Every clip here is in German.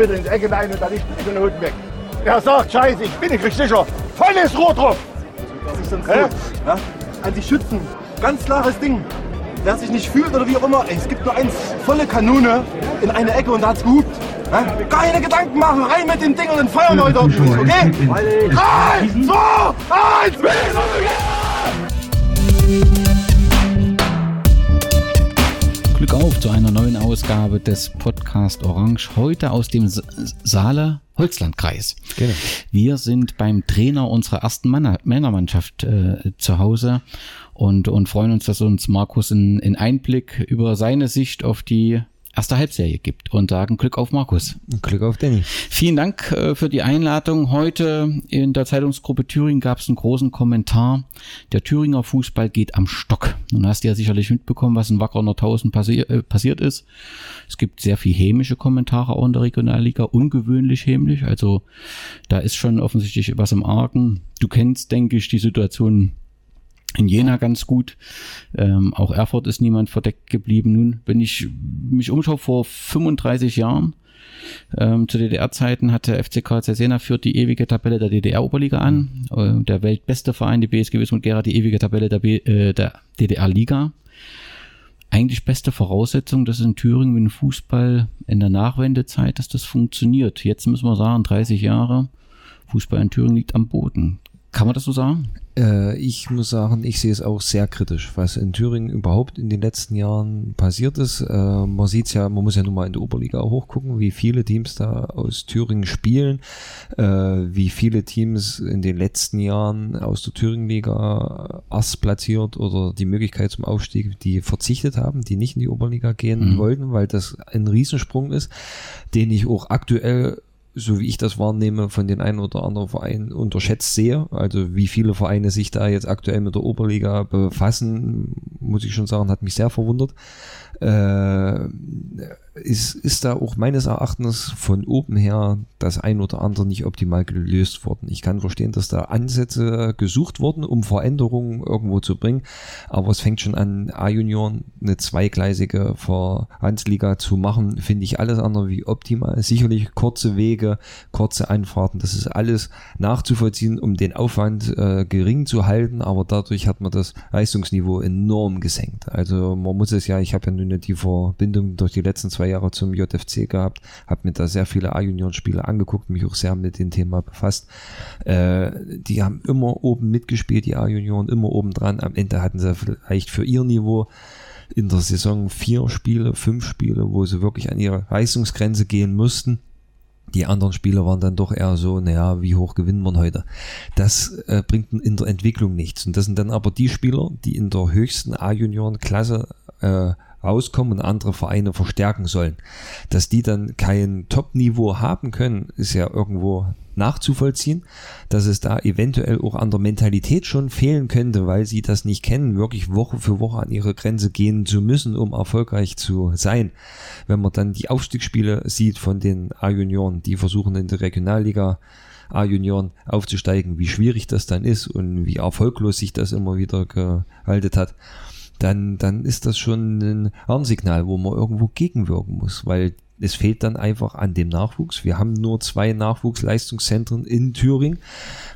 bitte ins Ecke rein und dann nicht die Not weg. Er sagt, scheiße, ich bin nicht sicher. Volles Rohr drauf. Was ist denn das? ja? An die Schützen. Ganz klares Ding. Wer sich nicht fühlt oder wie auch immer, ey, es gibt nur eins. Volle Kanone in eine Ecke und da hat's gehupt. Ja? Keine Gedanken machen, rein mit dem Ding und dann feuern wir heute ordentlich, okay? 3, 2, 1, Ausgabe des Podcast Orange. Heute aus dem Saale Holzlandkreis. Genau. Wir sind beim Trainer unserer ersten Männermannschaft äh, zu Hause und, und freuen uns, dass uns Markus einen Einblick über seine Sicht auf die erste Halbserie gibt und sagen Glück auf Markus. Glück auf Danny. Vielen Dank äh, für die Einladung. Heute in der Zeitungsgruppe Thüringen gab es einen großen Kommentar. Der Thüringer Fußball geht am Stock. Nun hast du ja sicherlich mitbekommen, was in Wacker 1000 passi äh, passiert ist. Es gibt sehr viel hämische Kommentare auch in der Regionalliga, ungewöhnlich hämisch. Also da ist schon offensichtlich was im Argen. Du kennst, denke ich, die Situation in Jena ganz gut. Ähm, auch Erfurt ist niemand verdeckt geblieben. Nun, wenn ich mich umschaue, vor 35 Jahren, ähm, zu DDR-Zeiten hatte FCK Jena führt die ewige Tabelle der DDR-Oberliga an. Äh, der weltbeste Verein, die BSG Wismut Gera, die ewige Tabelle der, äh, der DDR-Liga. Eigentlich beste Voraussetzung, dass in Thüringen mit dem Fußball in der Nachwendezeit, dass das funktioniert. Jetzt müssen wir sagen, 30 Jahre, Fußball in Thüringen liegt am Boden. Kann man das so sagen? Äh, ich muss sagen, ich sehe es auch sehr kritisch, was in Thüringen überhaupt in den letzten Jahren passiert ist. Äh, man sieht es ja, man muss ja nun mal in der Oberliga hochgucken, wie viele Teams da aus Thüringen spielen, äh, wie viele Teams in den letzten Jahren aus der Thüringenliga erst platziert oder die Möglichkeit zum Aufstieg, die verzichtet haben, die nicht in die Oberliga gehen mhm. wollten, weil das ein Riesensprung ist, den ich auch aktuell so wie ich das wahrnehme, von den einen oder anderen Vereinen unterschätzt sehe. Also wie viele Vereine sich da jetzt aktuell mit der Oberliga befassen, muss ich schon sagen, hat mich sehr verwundert äh, ist, ist da auch meines Erachtens von oben her das ein oder andere nicht optimal gelöst worden. Ich kann verstehen, dass da Ansätze gesucht wurden, um Veränderungen irgendwo zu bringen, aber es fängt schon an, A-Junioren eine zweigleisige Verbandsliga zu machen, finde ich alles andere wie optimal. Sicherlich kurze Wege, kurze Anfahrten, das ist alles nachzuvollziehen, um den Aufwand äh, gering zu halten, aber dadurch hat man das Leistungsniveau enorm gesenkt. Also man muss es ja, ich habe ja nun die Verbindung durch die letzten zwei Jahre zum JFC gehabt, habe mir da sehr viele A-Junioren-Spiele angeguckt, mich auch sehr mit dem Thema befasst. Äh, die haben immer oben mitgespielt, die A-Junioren, immer oben dran. Am Ende hatten sie vielleicht für ihr Niveau in der Saison vier Spiele, fünf Spiele, wo sie wirklich an ihre Leistungsgrenze gehen mussten. Die anderen Spieler waren dann doch eher so, naja, wie hoch gewinnen wir heute? Das äh, bringt in der Entwicklung nichts. Und das sind dann aber die Spieler, die in der höchsten A-Junioren-Klasse äh, rauskommen und andere Vereine verstärken sollen. Dass die dann kein Top-Niveau haben können, ist ja irgendwo nachzuvollziehen, dass es da eventuell auch an der Mentalität schon fehlen könnte, weil sie das nicht kennen, wirklich Woche für Woche an ihre Grenze gehen zu müssen, um erfolgreich zu sein. Wenn man dann die Aufstiegsspiele sieht von den A-Junioren, die versuchen in der Regionalliga A-Junioren aufzusteigen, wie schwierig das dann ist und wie erfolglos sich das immer wieder gehalten hat dann, dann ist das schon ein Warnsignal, wo man irgendwo gegenwirken muss, weil es fehlt dann einfach an dem Nachwuchs. Wir haben nur zwei Nachwuchsleistungszentren in Thüringen,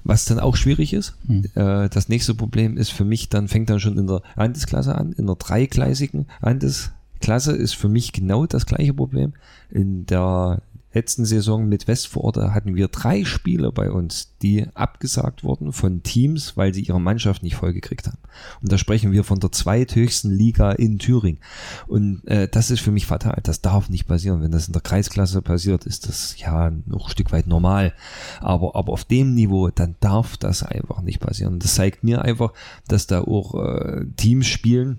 was dann auch schwierig ist. Mhm. das nächste Problem ist für mich, dann fängt dann schon in der Landesklasse an, in der dreigleisigen Landesklasse ist für mich genau das gleiche Problem. In der letzten Saison mit Westvororte hatten wir drei Spieler bei uns, die abgesagt wurden von Teams, weil sie ihre Mannschaft nicht vollgekriegt haben. Und da sprechen wir von der zweithöchsten Liga in Thüringen. Und äh, das ist für mich fatal. Das darf nicht passieren. Wenn das in der Kreisklasse passiert, ist das ja noch ein Stück weit normal. Aber, aber auf dem Niveau, dann darf das einfach nicht passieren. Das zeigt mir einfach, dass da auch äh, Teams spielen,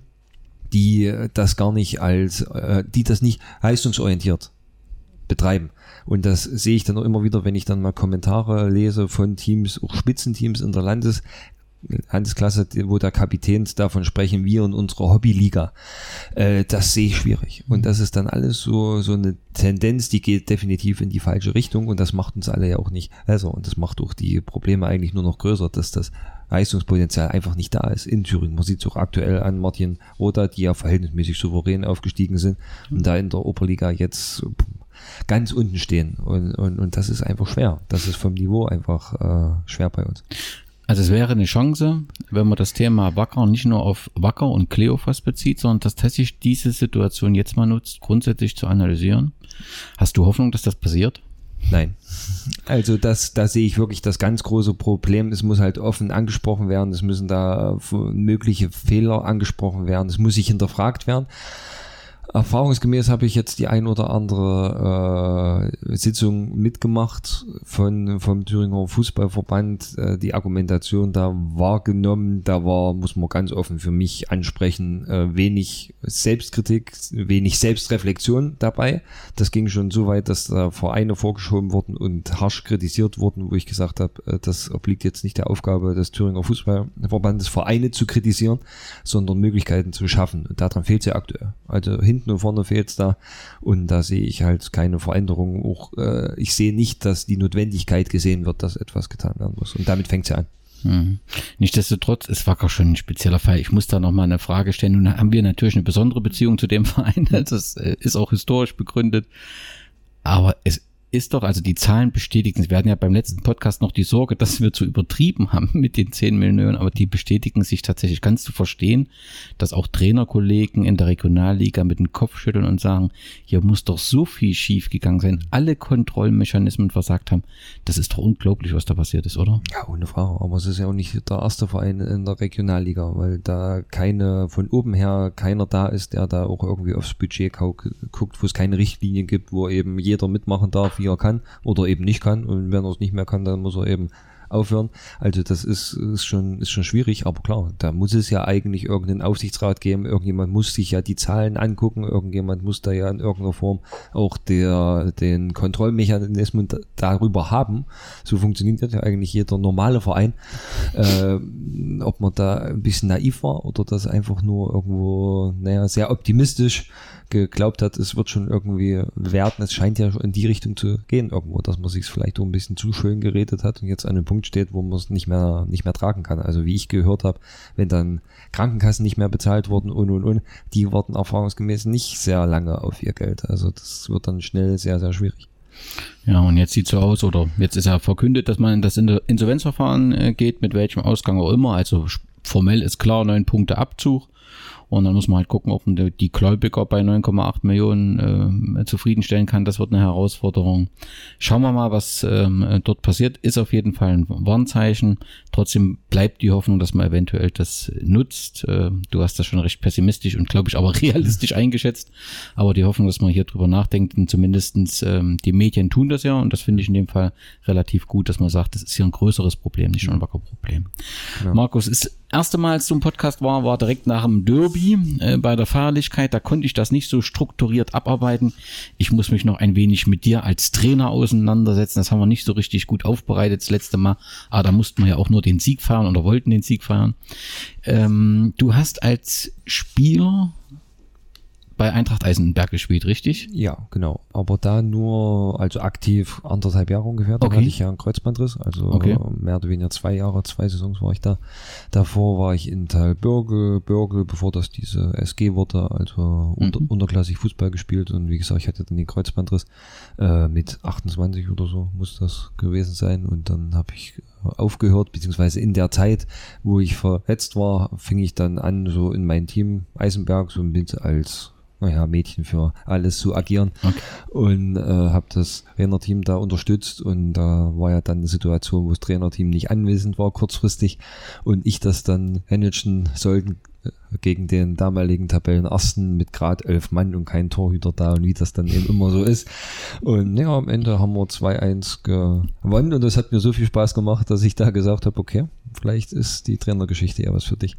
die das gar nicht als, äh, die das nicht leistungsorientiert betreiben. Und das sehe ich dann auch immer wieder, wenn ich dann mal Kommentare lese von Teams, auch Spitzenteams in der Landes Handelsklasse, wo der Kapitän davon sprechen, wir in unserer Hobbyliga. Äh, das sehe ich schwierig. Und das ist dann alles so, so eine Tendenz, die geht definitiv in die falsche Richtung und das macht uns alle ja auch nicht besser. Und das macht auch die Probleme eigentlich nur noch größer, dass das Leistungspotenzial einfach nicht da ist in Thüringen. Man sieht es auch aktuell an Martin Roda, die ja verhältnismäßig souverän aufgestiegen sind und da in der Oberliga jetzt ganz unten stehen. Und, und, und das ist einfach schwer. Das ist vom Niveau einfach äh, schwer bei uns. Also es wäre eine Chance, wenn man das Thema Wacker nicht nur auf Wacker und Kleofas bezieht, sondern dass tatsächlich diese Situation jetzt mal nutzt, grundsätzlich zu analysieren. Hast du Hoffnung, dass das passiert? Nein. Also das, da sehe ich wirklich das ganz große Problem. Es muss halt offen angesprochen werden. Es müssen da mögliche Fehler angesprochen werden. Es muss sich hinterfragt werden. Erfahrungsgemäß habe ich jetzt die ein oder andere äh, Sitzung mitgemacht von vom Thüringer Fußballverband. Äh, die Argumentation da wahrgenommen, da war, muss man ganz offen für mich ansprechen, äh, wenig Selbstkritik, wenig Selbstreflexion dabei. Das ging schon so weit, dass da Vereine vorgeschoben wurden und harsch kritisiert wurden, wo ich gesagt habe, äh, das obliegt jetzt nicht der Aufgabe des Thüringer Fußballverbandes, Vereine zu kritisieren, sondern Möglichkeiten zu schaffen. Und daran fehlt es ja aktuell. Also hinten hinten und vorne fehlt's da. Und da sehe ich halt keine Veränderung. Auch äh, ich sehe nicht, dass die Notwendigkeit gesehen wird, dass etwas getan werden muss. Und damit fängt's ja an. Mhm. Nichtsdestotrotz, es war auch schon ein spezieller Fall. Ich muss da noch mal eine Frage stellen. Nun haben wir natürlich eine besondere Beziehung zu dem Verein. Das äh, ist auch historisch begründet. Aber es ist doch, also die Zahlen bestätigen, wir hatten ja beim letzten Podcast noch die Sorge, dass wir zu übertrieben haben mit den 10 Millionen, aber die bestätigen sich tatsächlich. Kannst du verstehen, dass auch Trainerkollegen in der Regionalliga mit dem Kopf schütteln und sagen, hier muss doch so viel schief gegangen sein, alle Kontrollmechanismen versagt haben. Das ist doch unglaublich, was da passiert ist, oder? Ja, ohne Frage. Aber es ist ja auch nicht der erste Verein in der Regionalliga, weil da keine, von oben her keiner da ist, der da auch irgendwie aufs Budget guckt, wo es keine Richtlinien gibt, wo eben jeder mitmachen darf, wie er kann oder eben nicht kann. Und wenn er es nicht mehr kann, dann muss er eben aufhören. Also das ist, ist schon ist schon schwierig, aber klar, da muss es ja eigentlich irgendeinen Aufsichtsrat geben. Irgendjemand muss sich ja die Zahlen angucken. Irgendjemand muss da ja in irgendeiner Form auch der den Kontrollmechanismus darüber haben. So funktioniert ja eigentlich jeder normale Verein. Äh, ob man da ein bisschen naiv war oder das einfach nur irgendwo, naja, sehr optimistisch geglaubt hat, es wird schon irgendwie werden. Es scheint ja in die Richtung zu gehen irgendwo, dass man sich vielleicht auch ein bisschen zu schön geredet hat und jetzt an einem Punkt steht, wo man es nicht mehr, nicht mehr tragen kann. Also wie ich gehört habe, wenn dann Krankenkassen nicht mehr bezahlt wurden und und und, die warten erfahrungsgemäß nicht sehr lange auf ihr Geld. Also das wird dann schnell sehr, sehr schwierig. Ja, und jetzt sieht so aus, oder jetzt ist ja verkündet, dass man in das Insolvenzverfahren äh, geht, mit welchem Ausgang auch immer. Also formell ist klar, neun Punkte Abzug. Und dann muss man halt gucken, ob man die Gläubiger bei 9,8 Millionen äh, zufriedenstellen kann. Das wird eine Herausforderung. Schauen wir mal, was ähm, dort passiert. Ist auf jeden Fall ein Warnzeichen. Trotzdem bleibt die Hoffnung, dass man eventuell das nutzt. Äh, du hast das schon recht pessimistisch und glaube ich aber realistisch eingeschätzt. Aber die Hoffnung, dass man hier drüber nachdenkt, und zumindestens ähm, die Medien tun das ja und das finde ich in dem Fall relativ gut, dass man sagt, das ist hier ein größeres Problem, nicht nur ein wacker Problem. Ja. Markus, ist erste Mal, als du im Podcast war, war direkt nach dem Derby äh, bei der Feierlichkeit. Da konnte ich das nicht so strukturiert abarbeiten. Ich muss mich noch ein wenig mit dir als Trainer auseinandersetzen. Das haben wir nicht so richtig gut aufbereitet das letzte Mal. Aber da mussten wir ja auch nur den Sieg feiern oder wollten den Sieg feiern. Ähm, du hast als Spieler bei Eintracht Eisenberg gespielt, richtig? Ja, genau. Aber da nur, also aktiv anderthalb Jahre ungefähr. Da okay. hatte ich ja einen Kreuzbandriss. Also okay. mehr oder weniger zwei Jahre, zwei Saisons war ich da. Davor war ich in Talbürgel, Bürgel, bevor das diese SG wurde, also unter, mhm. unterklassig Fußball gespielt. Und wie gesagt, ich hatte dann den Kreuzbandriss. Äh, mit 28 oder so muss das gewesen sein. Und dann habe ich aufgehört, beziehungsweise in der Zeit, wo ich verletzt war, fing ich dann an, so in mein Team Eisenberg so ein bisschen als naja, Mädchen für alles zu agieren. Okay. Und äh, habe das Trainerteam da unterstützt und da war ja dann eine Situation, wo das Trainerteam nicht anwesend war, kurzfristig, und ich das dann managen sollten äh, gegen den damaligen Tabellenersten mit Grad 11 Mann und kein Torhüter da und wie das dann eben immer so ist. Und ja, am Ende haben wir 2-1 gewonnen und das hat mir so viel Spaß gemacht, dass ich da gesagt habe, okay, vielleicht ist die Trainergeschichte ja was für dich.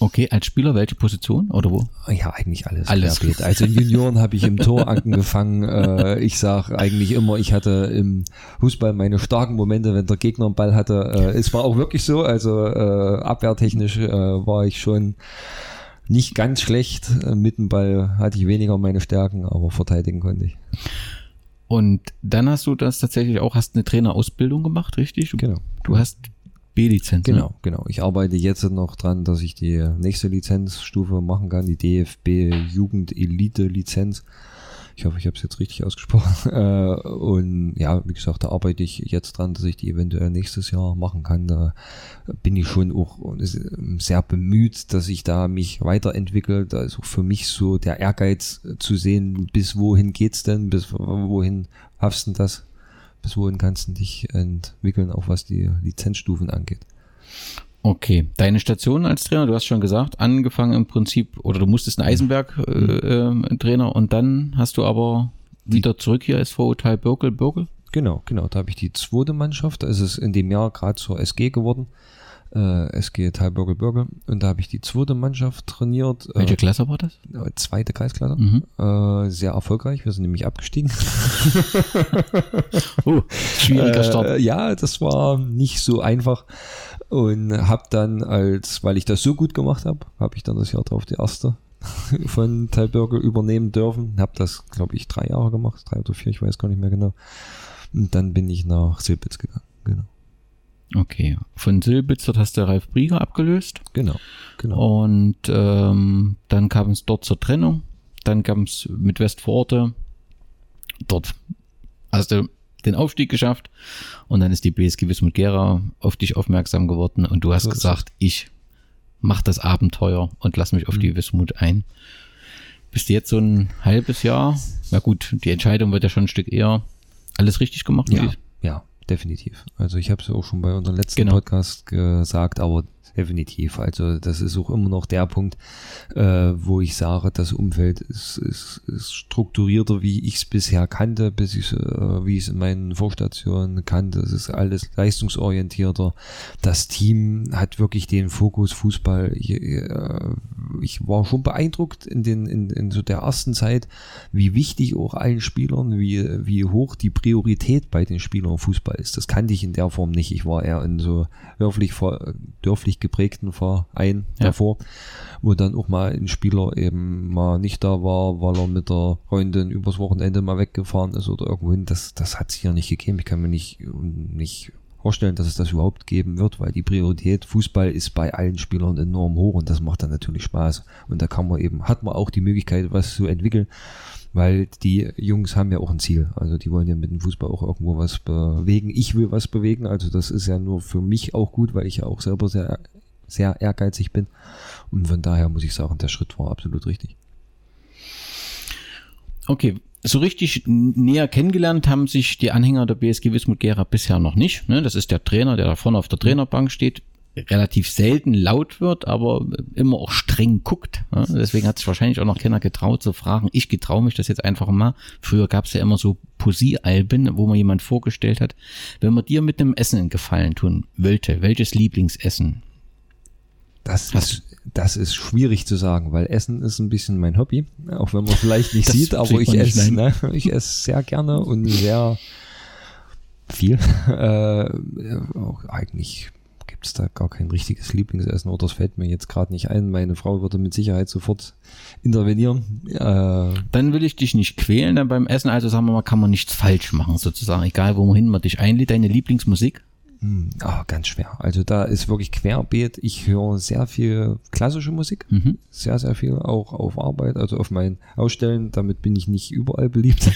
Okay, als Spieler welche Position oder wo? Ja, eigentlich alles. Alles. querbeet. Also in Junioren habe ich im Tor angefangen. Äh, ich sage eigentlich immer, ich hatte im Fußball meine starken Momente, wenn der Gegner einen Ball hatte. Äh, es war auch wirklich so. Also äh, abwehrtechnisch äh, war ich schon nicht ganz schlecht. Mit dem Ball hatte ich weniger meine Stärken, aber verteidigen konnte ich. Und dann hast du das tatsächlich auch, hast eine Trainerausbildung gemacht, richtig? Genau. Du hast B-Lizenz. Ne? Genau, genau. Ich arbeite jetzt noch dran, dass ich die nächste Lizenzstufe machen kann, die DFB Jugend Elite Lizenz. Ich hoffe, ich habe es jetzt richtig ausgesprochen. Äh, und ja, wie gesagt, da arbeite ich jetzt dran, dass ich die eventuell nächstes Jahr machen kann. Da bin ich schon auch sehr bemüht, dass ich da mich weiterentwickle. Da ist auch für mich so der Ehrgeiz zu sehen, bis wohin geht's denn, bis wohin hafst denn das, wohin kannst du dich entwickeln, auch was die Lizenzstufen angeht. Okay, deine Station als Trainer, du hast schon gesagt, angefangen im Prinzip, oder du musstest einen Eisenberg-Trainer äh, Trainer und dann hast du aber wieder zurück hier SV Teil Birkel, Birkel? Genau, genau. Da habe ich die zweite Mannschaft. Da ist es in dem Jahr gerade zur SG geworden. Äh, SG Teilbürgel Bürgel. Und da habe ich die zweite Mannschaft trainiert. Welche Klasse war das? Äh, zweite Kreisklasse. Mhm. Äh, sehr erfolgreich. Wir sind nämlich abgestiegen. Oh, schwieriger Start. Äh, ja, das war nicht so einfach. Und habe dann als, weil ich das so gut gemacht habe, habe ich dann das Jahr drauf die erste von Teilbürger übernehmen dürfen. Habe das, glaube ich, drei Jahre gemacht, drei oder vier, ich weiß gar nicht mehr genau. Und dann bin ich nach Silbitz gegangen. Genau. Okay, von Silbitz dort hast du Ralf Brieger abgelöst. Genau. genau. Und ähm, dann kam es dort zur Trennung. Dann kam es mit Westforte. Dort hast du den Aufstieg geschafft. Und dann ist die BSG Wismut Gera auf dich aufmerksam geworden. Und du hast ist gesagt, ich mach das Abenteuer und lass mich auf Mhm. die Wismut ein. Bist du jetzt so ein halbes Jahr? Na gut, die Entscheidung wird ja schon ein Stück eher alles richtig gemacht. Ja, ja, definitiv. Also ich habe es ja auch schon bei unserem letzten Genau. Podcast gesagt, aber definitiv. Also das ist auch immer noch der Punkt, äh, wo ich sage, das Umfeld ist, ist, ist strukturierter, wie ich es bisher kannte, bis ich äh, wie ich es in meinen Vorstationen kannte. Es ist alles leistungsorientierter. Das Team hat wirklich den Fokus Fußball. Ich, äh, ich war schon beeindruckt in den in, in so der ersten Zeit, wie wichtig auch allen Spielern, wie wie hoch die Priorität bei den Spielern im Fußball ist. Das kannte ich in der Form nicht. Ich war eher in so dörflich dörflich geprägten Verein Ja. davor, wo dann auch mal ein Spieler eben mal nicht da war, weil er mit der Freundin übers Wochenende mal weggefahren ist oder irgendwohin. Das das hat es hier nicht gegeben. Ich kann mir nicht nicht vorstellen, dass es das überhaupt geben wird, weil die Priorität Fußball ist bei allen Spielern enorm hoch und das macht dann natürlich Spaß. Und da kann man eben, hat man auch die Möglichkeit, was zu entwickeln, weil die Jungs haben ja auch ein Ziel. Also die wollen ja mit dem Fußball auch irgendwo was bewegen. Ich will was bewegen, also das ist ja nur für mich auch gut, weil ich ja auch selber sehr, sehr ehrgeizig bin. Und von daher muss ich sagen, der Schritt war absolut richtig. Okay, so richtig näher kennengelernt haben sich die Anhänger der BSG Wismut Gera bisher noch nicht. Ne? Das ist der Trainer, der da vorne auf der Trainerbank steht, relativ selten laut wird, aber immer auch streng guckt. Ne? Deswegen hat sich wahrscheinlich auch noch keiner getraut zu fragen. Ich getraue mich das jetzt einfach mal. Früher gab es ja immer so Poesiealben, wo man jemand vorgestellt hat. Wenn man dir mit einem Essen einen Gefallen tun wollte, welches Lieblingsessen? Das ist, das ist schwierig zu sagen, weil Essen ist ein bisschen mein Hobby, auch wenn man vielleicht nicht Das sieht, aber ich esse, ne? ich esse sehr gerne und sehr viel. Äh, auch eigentlich gibt's da gar kein richtiges Lieblingsessen oder es fällt mir jetzt gerade nicht ein. Meine Frau würde mit Sicherheit sofort intervenieren. Äh, Dann will ich dich nicht quälen dann beim Essen. Also sagen wir mal, kann man nichts falsch machen sozusagen. Egal wohin man dich einlädt. Deine Lieblingsmusik? Ah, ganz schwer. Also da ist wirklich querbeet. Ich höre sehr viel klassische Musik. Mhm. Sehr, sehr viel. Auch auf Arbeit, also auf meinen Ausstellen. Damit bin ich nicht überall beliebt.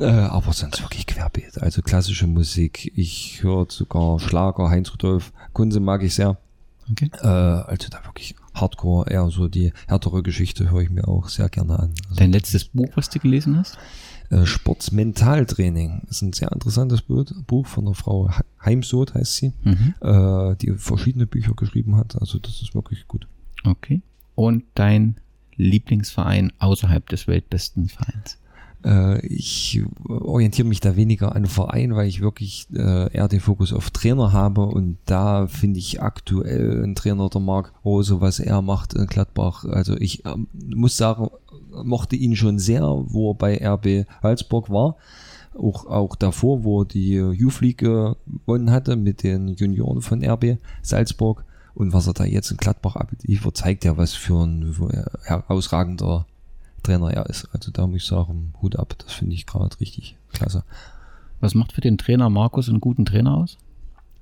äh, aber sonst wirklich querbeet. Also klassische Musik. Ich höre sogar Schlager. Heinz Rudolf Kunze mag ich sehr. Okay. Äh, also da wirklich Hardcore, eher so die härtere Geschichte höre ich mir auch sehr gerne an. Also, Dein letztes Buch, was du gelesen hast? Äh, Sportsmentaltraining. ist ein sehr interessantes Bu- Buch von einer Frau He- Heimsoth heißt sie, Mhm. äh, die verschiedene Bücher geschrieben hat. Also das ist wirklich gut. Okay. Und dein Lieblingsverein außerhalb des weltbesten Vereins? Äh, ich orientiere mich da weniger an Verein, weil ich wirklich eher den Fokus auf Trainer habe und da finde ich aktuell ein Trainer der Marc Rose, was er macht in Gladbach. Also ich ähm, muss sagen, mochte ihn schon sehr, wo er bei RB Salzburg war. Auch, auch davor, wo er die Youth League gewonnen hatte mit den Junioren von RB Salzburg. Und was er da jetzt in Gladbach abliefert, zeigt ja, was für ein herausragender Trainer er ist. Also da muss ich sagen, Hut ab, das finde ich gerade richtig klasse. Was macht für den Trainer Markus einen guten Trainer aus?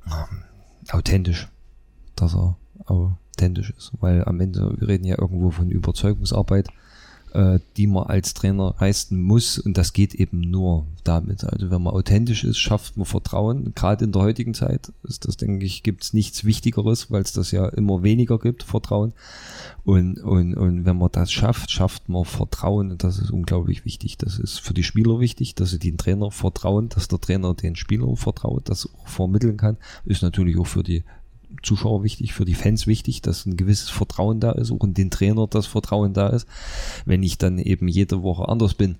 Ähm, authentisch, dass er authentisch ist, weil am Ende, wir reden ja irgendwo von Überzeugungsarbeit äh, die man als Trainer leisten muss. Und das geht eben nur damit. Also wenn man authentisch ist, schafft man Vertrauen. Gerade in der heutigen Zeit ist das, denke ich, gibt es nichts Wichtigeres, weil es das ja immer weniger gibt, Vertrauen. Und, und, und wenn man das schafft, schafft man Vertrauen. Und das ist unglaublich wichtig. Das ist für die Spieler wichtig, dass sie den Trainer vertrauen, dass der Trainer den Spieler vertraut, das auch vermitteln kann. Ist natürlich auch für die Zuschauer wichtig, für die Fans wichtig, dass ein gewisses Vertrauen da ist, auch in den Trainer das Vertrauen da ist. Wenn ich dann eben jede Woche anders bin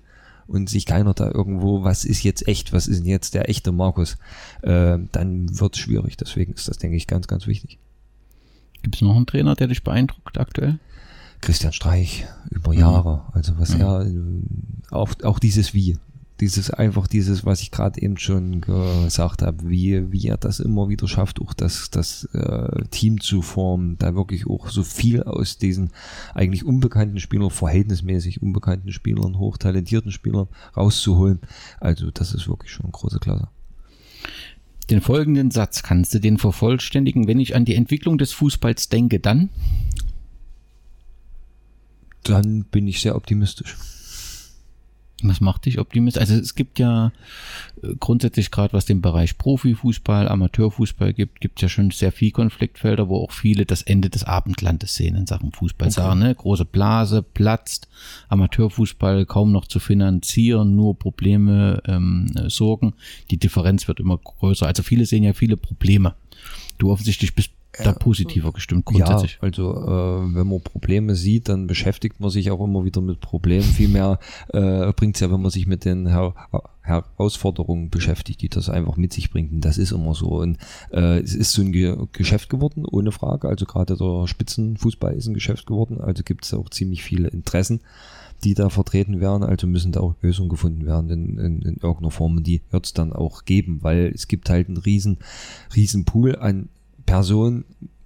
und sich keiner da irgendwo, was ist jetzt echt, was ist denn jetzt der echte Markus, äh, dann wird es schwierig. Deswegen ist das, denke ich, ganz, ganz wichtig. Gibt es noch einen Trainer, der dich beeindruckt aktuell? Christian Streich über Jahre. Also was mhm. er auch, auch dieses Wie dieses einfach dieses, was ich gerade eben schon gesagt habe, wie, wie er das immer wieder schafft, auch das, das äh, Team zu formen, da wirklich auch so viel aus diesen eigentlich unbekannten Spielern, verhältnismäßig unbekannten Spielern, hochtalentierten Spielern rauszuholen. Also das ist wirklich schon eine große Klasse. Den folgenden Satz kannst du den vervollständigen, wenn ich an die Entwicklung des Fußballs denke, dann? Dann bin ich sehr optimistisch. Was macht dich optimistisch? Also es gibt ja äh, grundsätzlich gerade, was den Bereich Profifußball, Amateurfußball gibt, gibt es ja schon sehr viel Konfliktfelder, wo auch viele das Ende des Abendlandes sehen in Sachen Fußball. Okay. Sagen, ne? Große Blase, platzt, Amateurfußball kaum noch zu finanzieren, nur Probleme, ähm, Sorgen. Die Differenz wird immer größer. Also viele sehen ja viele Probleme. Du offensichtlich bist da positiver gestimmt grundsätzlich. Ja, also äh, wenn man Probleme sieht, dann beschäftigt man sich auch immer wieder mit Problemen. Vielmehr äh, bringt es ja, wenn man sich mit den Her Herausforderungen beschäftigt, die das einfach mit sich bringt. Und das ist immer so. Und äh, es ist so ein Ge Geschäft geworden, ohne Frage. Also gerade der Spitzenfußball ist ein Geschäft geworden. Also gibt es auch ziemlich viele Interessen die da vertreten werden, also müssen da auch Lösungen gefunden werden in, in, in irgendeiner Form und die wird es dann auch geben, weil es gibt halt einen riesen, riesen Pool an Personen,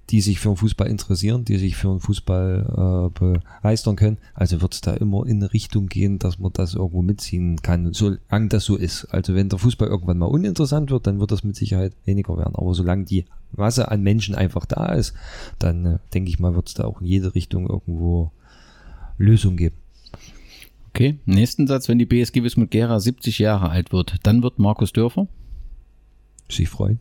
die sich für den Fußball interessieren, die sich für den Fußball äh, begeistern können. Also wird es da immer in eine Richtung gehen, dass man das irgendwo mitziehen kann, solange das so ist. Also wenn der Fußball irgendwann mal uninteressant wird, dann wird das mit Sicherheit weniger werden. Aber solange die Masse an Menschen einfach da ist, dann äh, denke ich mal, wird es da auch in jede Richtung irgendwo Lösungen geben. Okay, nächsten Satz, wenn die BSG Wismut Gera 70 Jahre alt wird, dann wird Markus Dörfer sich freuen.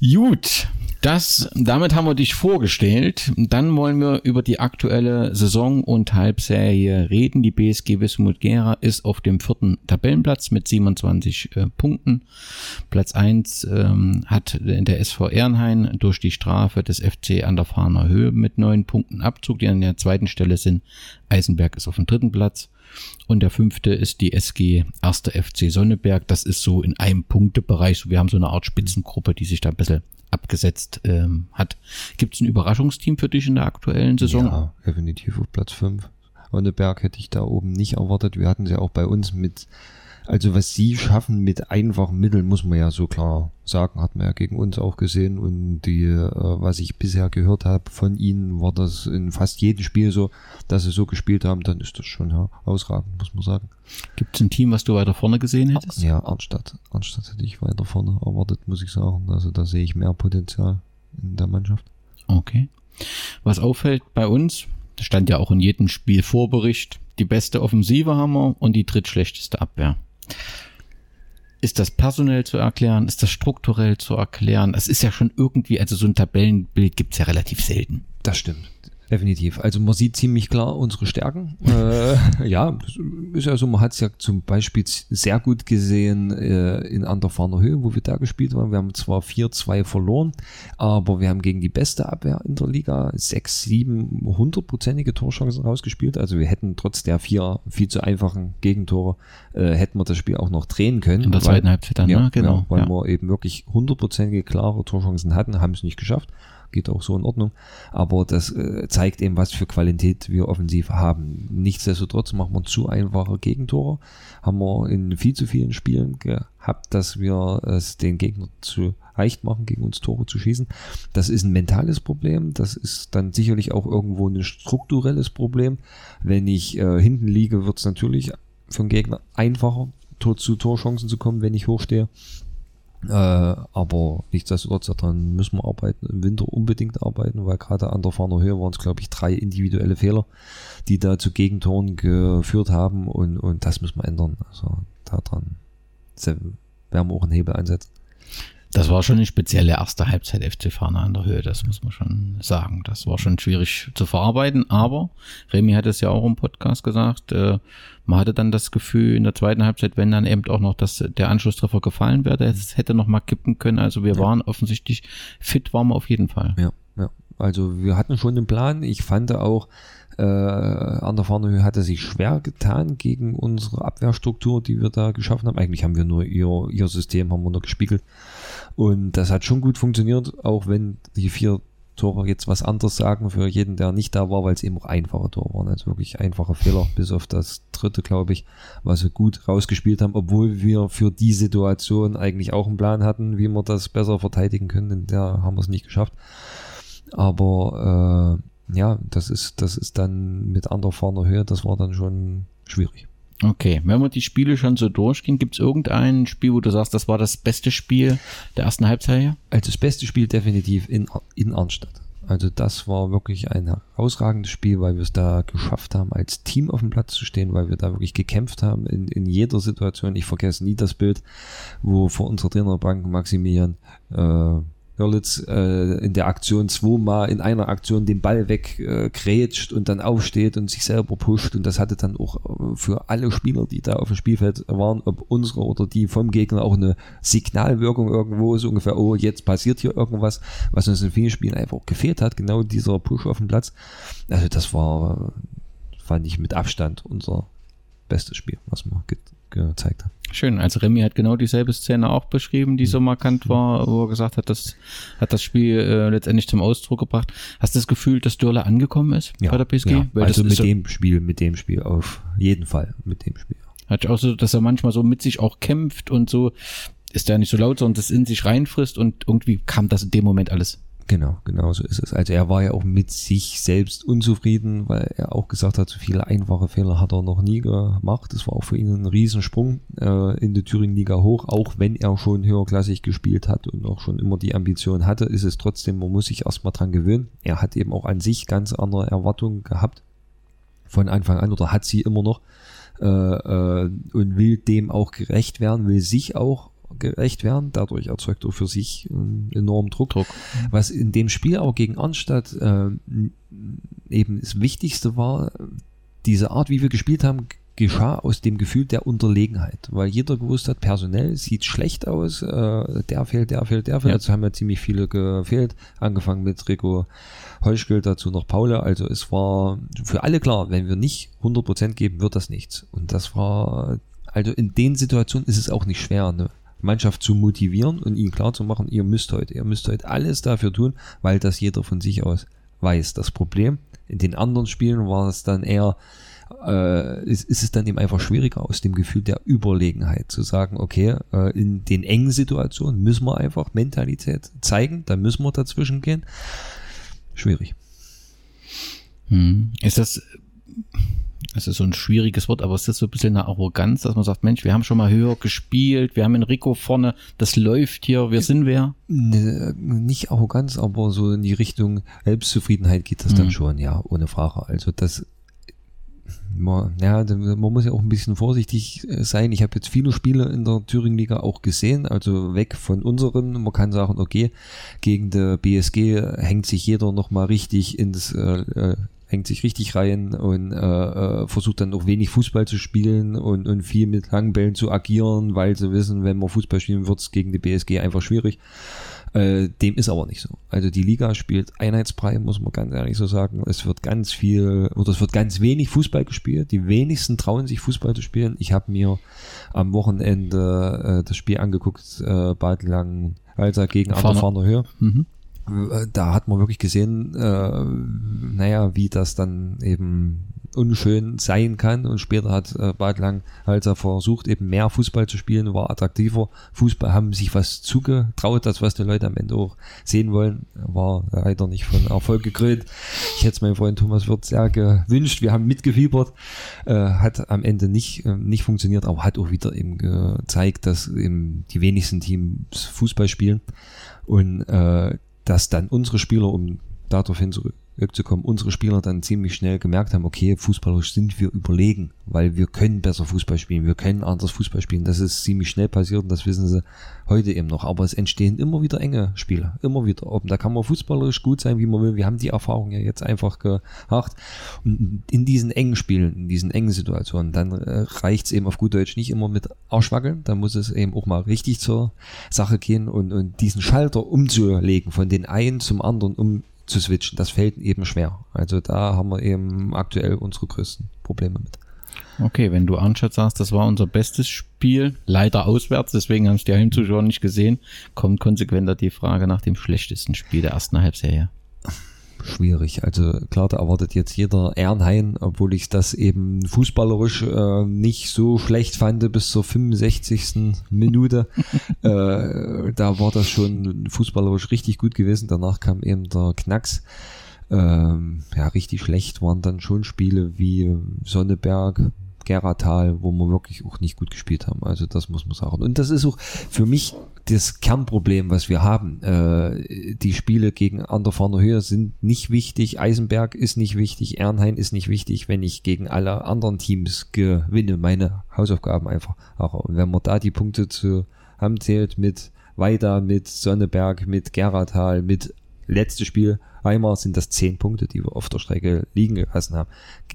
Gut. Das, damit haben wir dich vorgestellt. Dann wollen wir über die aktuelle Saison und Halbserie reden. Die BSG Wismut Gera ist auf dem vierten Tabellenplatz mit 27 äh, Punkten. Platz eins ähm, hat der SV Ehrenhain durch die Strafe des FC an der Fahner Höhe mit neun Punkten Abzug. Die an der zweiten Stelle sind. Eisenberg ist auf dem dritten Platz. Und der fünfte ist die SG 1. FC Sonneberg. Das ist so in einem Punktebereich. Wir haben so eine Art Spitzengruppe, die sich da ein bisschen abgesetzt ähm, hat. Gibt es ein Überraschungsteam für dich in der aktuellen Saison? Ja, definitiv auf Platz 5. Sonneberg hätte ich da oben nicht erwartet. Wir hatten sie auch bei uns mit also was sie schaffen mit einfachen Mitteln, muss man ja so klar sagen, hat man ja gegen uns auch gesehen. Und die, äh, was ich bisher gehört habe von ihnen, war das in fast jedem Spiel so, dass sie so gespielt haben, dann ist das schon ja, ausragend, muss man sagen. Gibt es ein Team, was du weiter vorne gesehen hättest? Ja, Arnstadt. Arnstadt hätte ich weiter vorne erwartet, muss ich sagen. Also da sehe ich mehr Potenzial in der Mannschaft. Okay. Was auffällt bei uns, stand ja auch in jedem Spiel Vorbericht, die beste Offensive haben wir und die drittschlechteste Abwehr. Ist das personell zu erklären? Ist das strukturell zu erklären? Es ist ja schon irgendwie, also so ein Tabellenbild gibt's ja relativ selten. Das stimmt. Definitiv. Also man sieht ziemlich klar unsere Stärken. äh, ja, ist ja so, man hat es ja zum Beispiel sehr gut gesehen äh, in Anderfarner Höhe, wo wir da gespielt haben. Wir haben zwar 4-2 verloren, aber wir haben gegen die beste Abwehr in der Liga 6, 7 hundertprozentige Torchancen rausgespielt. Also wir hätten trotz der vier viel zu einfachen Gegentore, äh, hätten wir das Spiel auch noch drehen können. In der zweiten Halbzeit dann, ja, ne? Genau. Ja, weil ja. wir eben wirklich hundertprozentige klare Torchancen hatten, haben es nicht geschafft geht auch so in Ordnung. Aber das äh, zeigt eben, was für Qualität wir offensiv haben. Nichtsdestotrotz machen wir zu einfache Gegentore. Haben wir in viel zu vielen Spielen gehabt, dass wir es den Gegner zu leicht machen, gegen uns Tore zu schießen. Das ist ein mentales Problem. Das ist dann sicherlich auch irgendwo ein strukturelles Problem. Wenn ich äh, hinten liege, wird es natürlich für den Gegner einfacher, Tor zu Torchancen zu kommen, wenn ich hochstehe. Äh, aber nichtsdestotrotz, daran müssen wir arbeiten, im Winter unbedingt arbeiten, weil gerade an der Fahner Höhe waren es, glaube ich, drei individuelle Fehler, die da zu Gegentoren geführt haben und, und das müssen wir ändern. Also daran werden wir auch einen Hebel einsetzen. Das war schon eine spezielle erste Halbzeit FC Fahne an der Höhe, das muss man schon sagen. Das war schon schwierig zu verarbeiten, aber Remy hat es ja auch im Podcast gesagt, äh, man hatte dann das Gefühl in der zweiten Halbzeit, wenn dann eben auch noch das, der Anschlusstreffer gefallen wäre, es hätte noch mal kippen können. Also wir ja. waren offensichtlich fit, waren wir auf jeden Fall. Ja, ja. Also wir hatten schon den Plan. Ich fand auch, äh, an der Fahrnehöhe hatte sich schwer getan gegen unsere Abwehrstruktur, die wir da geschaffen haben. Eigentlich haben wir nur ihr, ihr System haben wir nur gespiegelt. Und das hat schon gut funktioniert, auch wenn die vier Tore jetzt was anderes sagen für jeden, der nicht da war, weil es eben auch einfache Tore waren. Also wirklich einfache Fehler, bis auf das dritte, glaube ich, was wir gut rausgespielt haben, obwohl wir für die Situation eigentlich auch einen Plan hatten, wie wir das besser verteidigen können. In der haben wir es nicht geschafft. Aber äh, ja, das ist, das ist dann mit anderfahrender Höhe, das war dann schon schwierig. Okay, wenn wir die Spiele schon so durchgehen, gibt es irgendein Spiel, wo du sagst, das war das beste Spiel der ersten Halbzeit? Also das beste Spiel definitiv in, in Arnstadt. Also das war wirklich ein herausragendes Spiel, weil wir es da geschafft haben, als Team auf dem Platz zu stehen, weil wir da wirklich gekämpft haben in, in jeder Situation. Ich vergesse nie das Bild, wo vor unserer Trainerbank Maximilian äh, Görlitz äh, in der Aktion zweimal in einer Aktion den Ball wegkrätscht äh, und dann aufsteht und sich selber pusht und das hatte dann auch äh, für alle Spieler, die da auf dem Spielfeld waren, ob unsere oder die vom Gegner auch eine Signalwirkung irgendwo, so ungefähr, oh, jetzt passiert hier irgendwas, was uns in vielen Spielen einfach gefehlt hat, genau dieser Push auf dem Platz. Also das war, fand ich mit Abstand unser bestes Spiel, was man gezeigt hat. Schön. Also Remy hat genau dieselbe Szene auch beschrieben, die so mhm. markant war, wo er gesagt hat, das hat das Spiel äh, letztendlich zum Ausdruck gebracht. Hast du das Gefühl, dass Dürle angekommen ist ja, bei der PSG? Ja. Weil also mit dem Spiel, mit dem Spiel auf jeden Fall, mit dem Spiel. Hat auch so, dass er manchmal so mit sich auch kämpft und so ist er nicht so laut, sondern das in sich reinfrisst und irgendwie kam das in dem Moment alles. Genau, genau so ist es. Also er war ja auch mit sich selbst unzufrieden, weil er auch gesagt hat, so viele einfache Fehler hat er noch nie gemacht. Das war auch für ihn ein Riesensprung äh, in die Thüringen-Liga hoch, auch wenn er schon höherklassig gespielt hat und auch schon immer die Ambition hatte, ist es trotzdem, man muss sich erstmal dran gewöhnen. Er hat eben auch an sich ganz andere Erwartungen gehabt von Anfang an oder hat sie immer noch äh, äh, und will dem auch gerecht werden, will sich auch gerecht werden. Dadurch erzeugt er für sich einen enormen Druck. Druck. Was in dem Spiel auch gegen Arnstadt äh, eben das Wichtigste war, diese Art, wie wir gespielt haben, geschah aus dem Gefühl der Unterlegenheit, weil jeder gewusst hat, personell sieht schlecht aus, äh, der fehlt, der fehlt, der fehlt. Ja. Jetzt haben ja ziemlich viele gefehlt, angefangen mit Rico Heuschkel, dazu noch Paula. Also es war für alle klar, wenn wir nicht 100% geben, wird das nichts. Und das war, also in den Situationen ist es auch nicht schwer. Ne? Mannschaft zu motivieren und ihnen klar zu machen, ihr müsst heute, ihr müsst heute alles dafür tun, weil das jeder von sich aus weiß. Das Problem in den anderen Spielen war es dann eher, äh, ist, ist es dann eben einfach schwieriger aus dem Gefühl der Überlegenheit zu sagen, okay, äh, in den engen Situationen müssen wir einfach Mentalität zeigen, da müssen wir dazwischen gehen. Schwierig. Hm. Ist das das ist so ein schwieriges Wort, aber es ist so ein bisschen eine Arroganz, dass man sagt, Mensch, wir haben schon mal höher gespielt, wir haben Enrico vorne, das läuft hier, wir sind wer? Ne, nicht Arroganz, aber so in die Richtung Selbstzufriedenheit geht das mhm. dann schon, ja, ohne Frage. Also das, man, ja, man muss ja auch ein bisschen vorsichtig äh, sein. Ich habe jetzt viele Spiele in der Thüringen-Liga auch gesehen, also weg von unseren. Man kann sagen, okay, gegen der BSG hängt sich jeder nochmal richtig ins, äh, äh, hängt sich richtig rein und äh, äh, versucht dann auch wenig Fußball zu spielen und, und viel mit langen Bällen zu agieren, weil sie wissen, wenn man Fußball spielen wird, es gegen die BSG einfach schwierig. Äh, dem ist aber nicht so. Also die Liga spielt einheitsbrei, muss man ganz ehrlich so sagen. Es wird ganz viel oder es wird ganz wenig Fußball gespielt. Die wenigsten trauen sich Fußball zu spielen. Ich habe mir am Wochenende äh, das Spiel angeguckt, äh, Bad Lang, Alter gegen Anderfarner Höhe. Mhm da hat man wirklich gesehen, äh, naja, wie das dann eben unschön sein kann. Und später hat äh, Bad Lang halt versucht, eben mehr Fußball zu spielen, war attraktiver. Fußball haben sich was zugetraut, das was die Leute am Ende auch sehen wollen, war leider nicht von Erfolg gekrönt. Ich hätte es meinem Freund Thomas Wirth sehr gewünscht. Wir haben mitgefiebert, äh, hat am Ende nicht, äh, nicht funktioniert, aber hat auch wieder eben gezeigt, dass eben die wenigsten Teams Fußball spielen und äh, dass dann unsere Spieler, um darauf hin zurückzukommen, unsere Spieler dann ziemlich schnell gemerkt haben, okay, fußballerisch sind wir überlegen, weil wir können besser Fußball spielen, wir können anders Fußball spielen. Das ist ziemlich schnell passiert und das wissen sie heute eben noch. Aber es entstehen immer wieder enge Spiele, immer wieder. Oben. Da kann man fußballerisch gut sein, wie man will. Wir haben die Erfahrung ja jetzt einfach gemacht. Und in diesen engen Spielen, in diesen engen Situationen, dann äh, reicht es eben auf gut Deutsch nicht immer mit Arschwackeln. Da muss es eben auch mal richtig zur Sache gehen und, und diesen Schalter umzulegen von den einen zum anderen, um zu switchen. Das fällt eben schwer. Also da haben wir eben aktuell unsere größten Probleme mit. Okay, wenn du Arnstadt sagst, das war unser bestes Spiel, leider auswärts, deswegen haben es die Heimzuschauer nicht gesehen, kommt konsequenter die Frage nach dem schlechtesten Spiel der ersten Halbserie schwierig. Also klar, da erwartet jetzt jeder Ehrenhain, obwohl ich das eben fußballerisch äh, nicht so schlecht fand bis zur 65. Minute. äh, da war das schon fußballerisch richtig gut gewesen. Danach kam eben der Knacks. Ähm, ja, richtig schlecht waren dann schon Spiele wie Sonneberg, Geratal, wo wir wirklich auch nicht gut gespielt haben. Also das muss man sagen. Und das ist auch für mich das Kernproblem, was wir haben. Äh, die Spiele gegen Anderfarner Höhe sind nicht wichtig. Eisenberg ist nicht wichtig. Ernhain ist nicht wichtig, wenn ich gegen alle anderen Teams gewinne. Meine Hausaufgaben einfach. Und wenn man da die Punkte zu haben zählt mit Weida, mit Sonneberg, mit Geratal, mit letztes Spiel Weimar sind das zehn Punkte, die wir auf der Strecke liegen gelassen haben.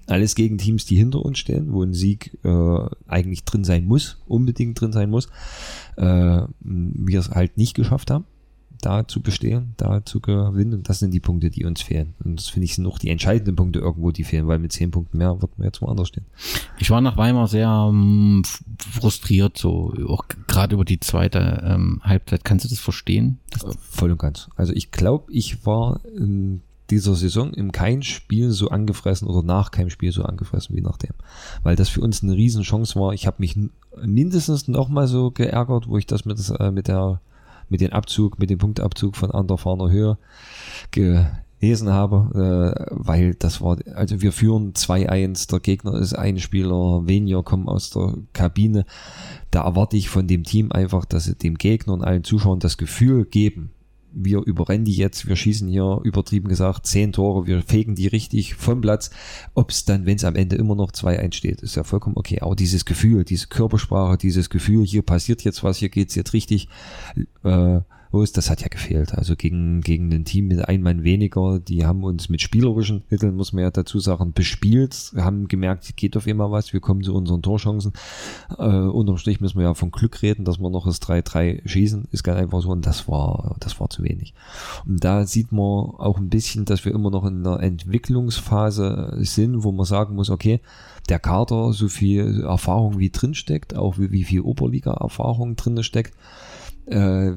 Alles gegen Teams, die hinter uns stehen, wo ein Sieg äh, eigentlich drin sein muss, unbedingt drin sein muss. Äh, wir es halt nicht geschafft haben da zu bestehen, da zu gewinnen. Und das sind die Punkte, die uns fehlen. Und das finde ich sind auch die entscheidenden Punkte irgendwo, die fehlen, weil mit zehn Punkten mehr wird man jetzt woanders stehen. Ich war nach Weimar sehr ähm, frustriert, so auch gerade über die zweite ähm, Halbzeit. Kannst du das verstehen? Äh, Voll und ganz. Also ich glaube, ich war in dieser Saison im kein Spiel so angefressen oder nach keinem Spiel so angefressen wie nach dem. Weil das für uns eine Riesenchance war. Ich habe mich mindestens noch mal so geärgert, wo ich das mit, äh, mit der mit dem Abzug, mit dem Punktabzug von Anderfahner Höhe gelesen habe, äh, weil das war, also wir führen 2-1, der Gegner ist ein Spieler weniger, kommen aus der Kabine. Da erwarte ich von dem Team einfach, dass sie dem Gegner und allen Zuschauern das Gefühl geben, wir überrennen die jetzt, wir schießen hier übertrieben gesagt zehn Tore, wir fegen die richtig vom Platz. Ob es dann, wenn es am Ende immer noch 2-1 steht, ist ja vollkommen okay. Aber dieses Gefühl, diese Körpersprache, dieses Gefühl, hier passiert jetzt was, hier geht's jetzt richtig äh, los, das hat ja gefehlt. Also gegen, gegen ein Team mit einem Mann weniger, die haben uns mit spielerischen Mitteln, muss man ja dazu sagen, bespielt, haben gemerkt, geht auf immer was, wir kommen zu unseren Torchancen. Äh, unterm Strich müssen wir ja von Glück reden, dass wir noch das 3-3 schießen, ist ganz einfach so und das war, das war zu wenig. Und da sieht man auch ein bisschen, dass wir immer noch in einer Entwicklungsphase sind, wo man sagen muss, okay, der Kader so viel Erfahrung wie drin steckt, auch wie, wie viel Oberliga-Erfahrung drin steckt, äh,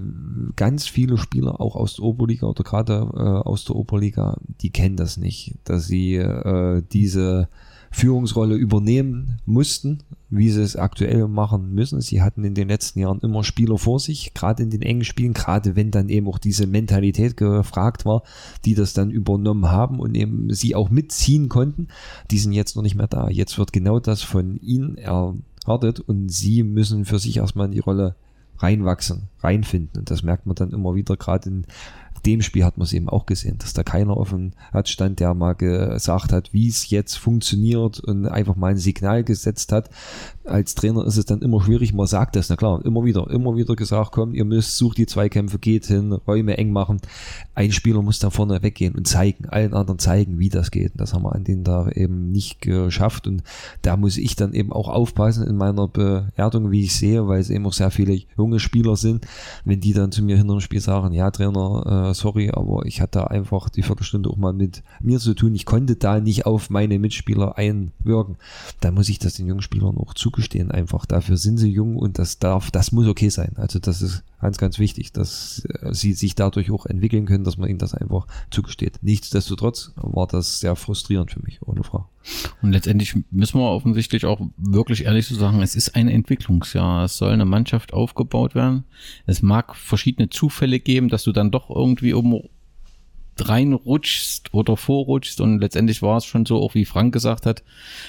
ganz viele Spieler auch aus der Oberliga oder gerade äh, aus der Oberliga, die kennen das nicht, dass sie äh, diese Führungsrolle übernehmen mussten, wie sie es aktuell machen müssen. Sie hatten in den letzten Jahren immer Spieler vor sich, gerade in den engen Spielen, gerade wenn dann eben auch diese Mentalität gefragt war, die das dann übernommen haben und eben sie auch mitziehen konnten. Die sind jetzt noch nicht mehr da. Jetzt wird genau das von ihnen erwartet und sie müssen für sich erstmal in die Rolle reinwachsen, reinfinden. Und das merkt man dann immer wieder, gerade in dem Spiel hat man es eben auch gesehen, dass da keiner dem Rad stand, der mal gesagt hat, wie es jetzt funktioniert und einfach mal ein Signal gesetzt hat. Als Trainer ist es dann immer schwierig, man sagt das, na klar, immer wieder, immer wieder gesagt, komm, ihr müsst, sucht die Zweikämpfe, geht hin, Räume eng machen. Ein Spieler muss da vorne weggehen und zeigen, allen anderen zeigen, wie das geht. Das haben wir an den da eben nicht geschafft und da muss ich dann eben auch aufpassen in meiner Bewertung, wie ich sehe, weil es eben auch sehr viele junge Spieler sind, wenn die dann zu mir hinter dem Spiel sagen, ja Trainer, äh, sorry, aber ich hatte einfach die Viertelstunde auch mal mit mir zu tun, ich konnte da nicht auf meine Mitspieler einwirken, dann muss ich das den jungen Spielern auch zugestehen einfach. Dafür sind sie jung und das darf, das muss okay sein. Also das ist ganz, ganz wichtig, dass äh, sie sich dadurch auch entwickeln können, dass man ihnen das einfach zugesteht. Nichtsdestotrotz war das sehr frustrierend für mich, ohne Frage. Und letztendlich müssen wir offensichtlich auch wirklich ehrlich zu so sagen, es ist ein Entwicklungsjahr. Es soll eine Mannschaft aufgebaut werden. Es mag verschiedene Zufälle geben, dass du dann doch irgendwie um reinrutschst oder vorrutschst und letztendlich war es schon so, auch wie Frank gesagt hat,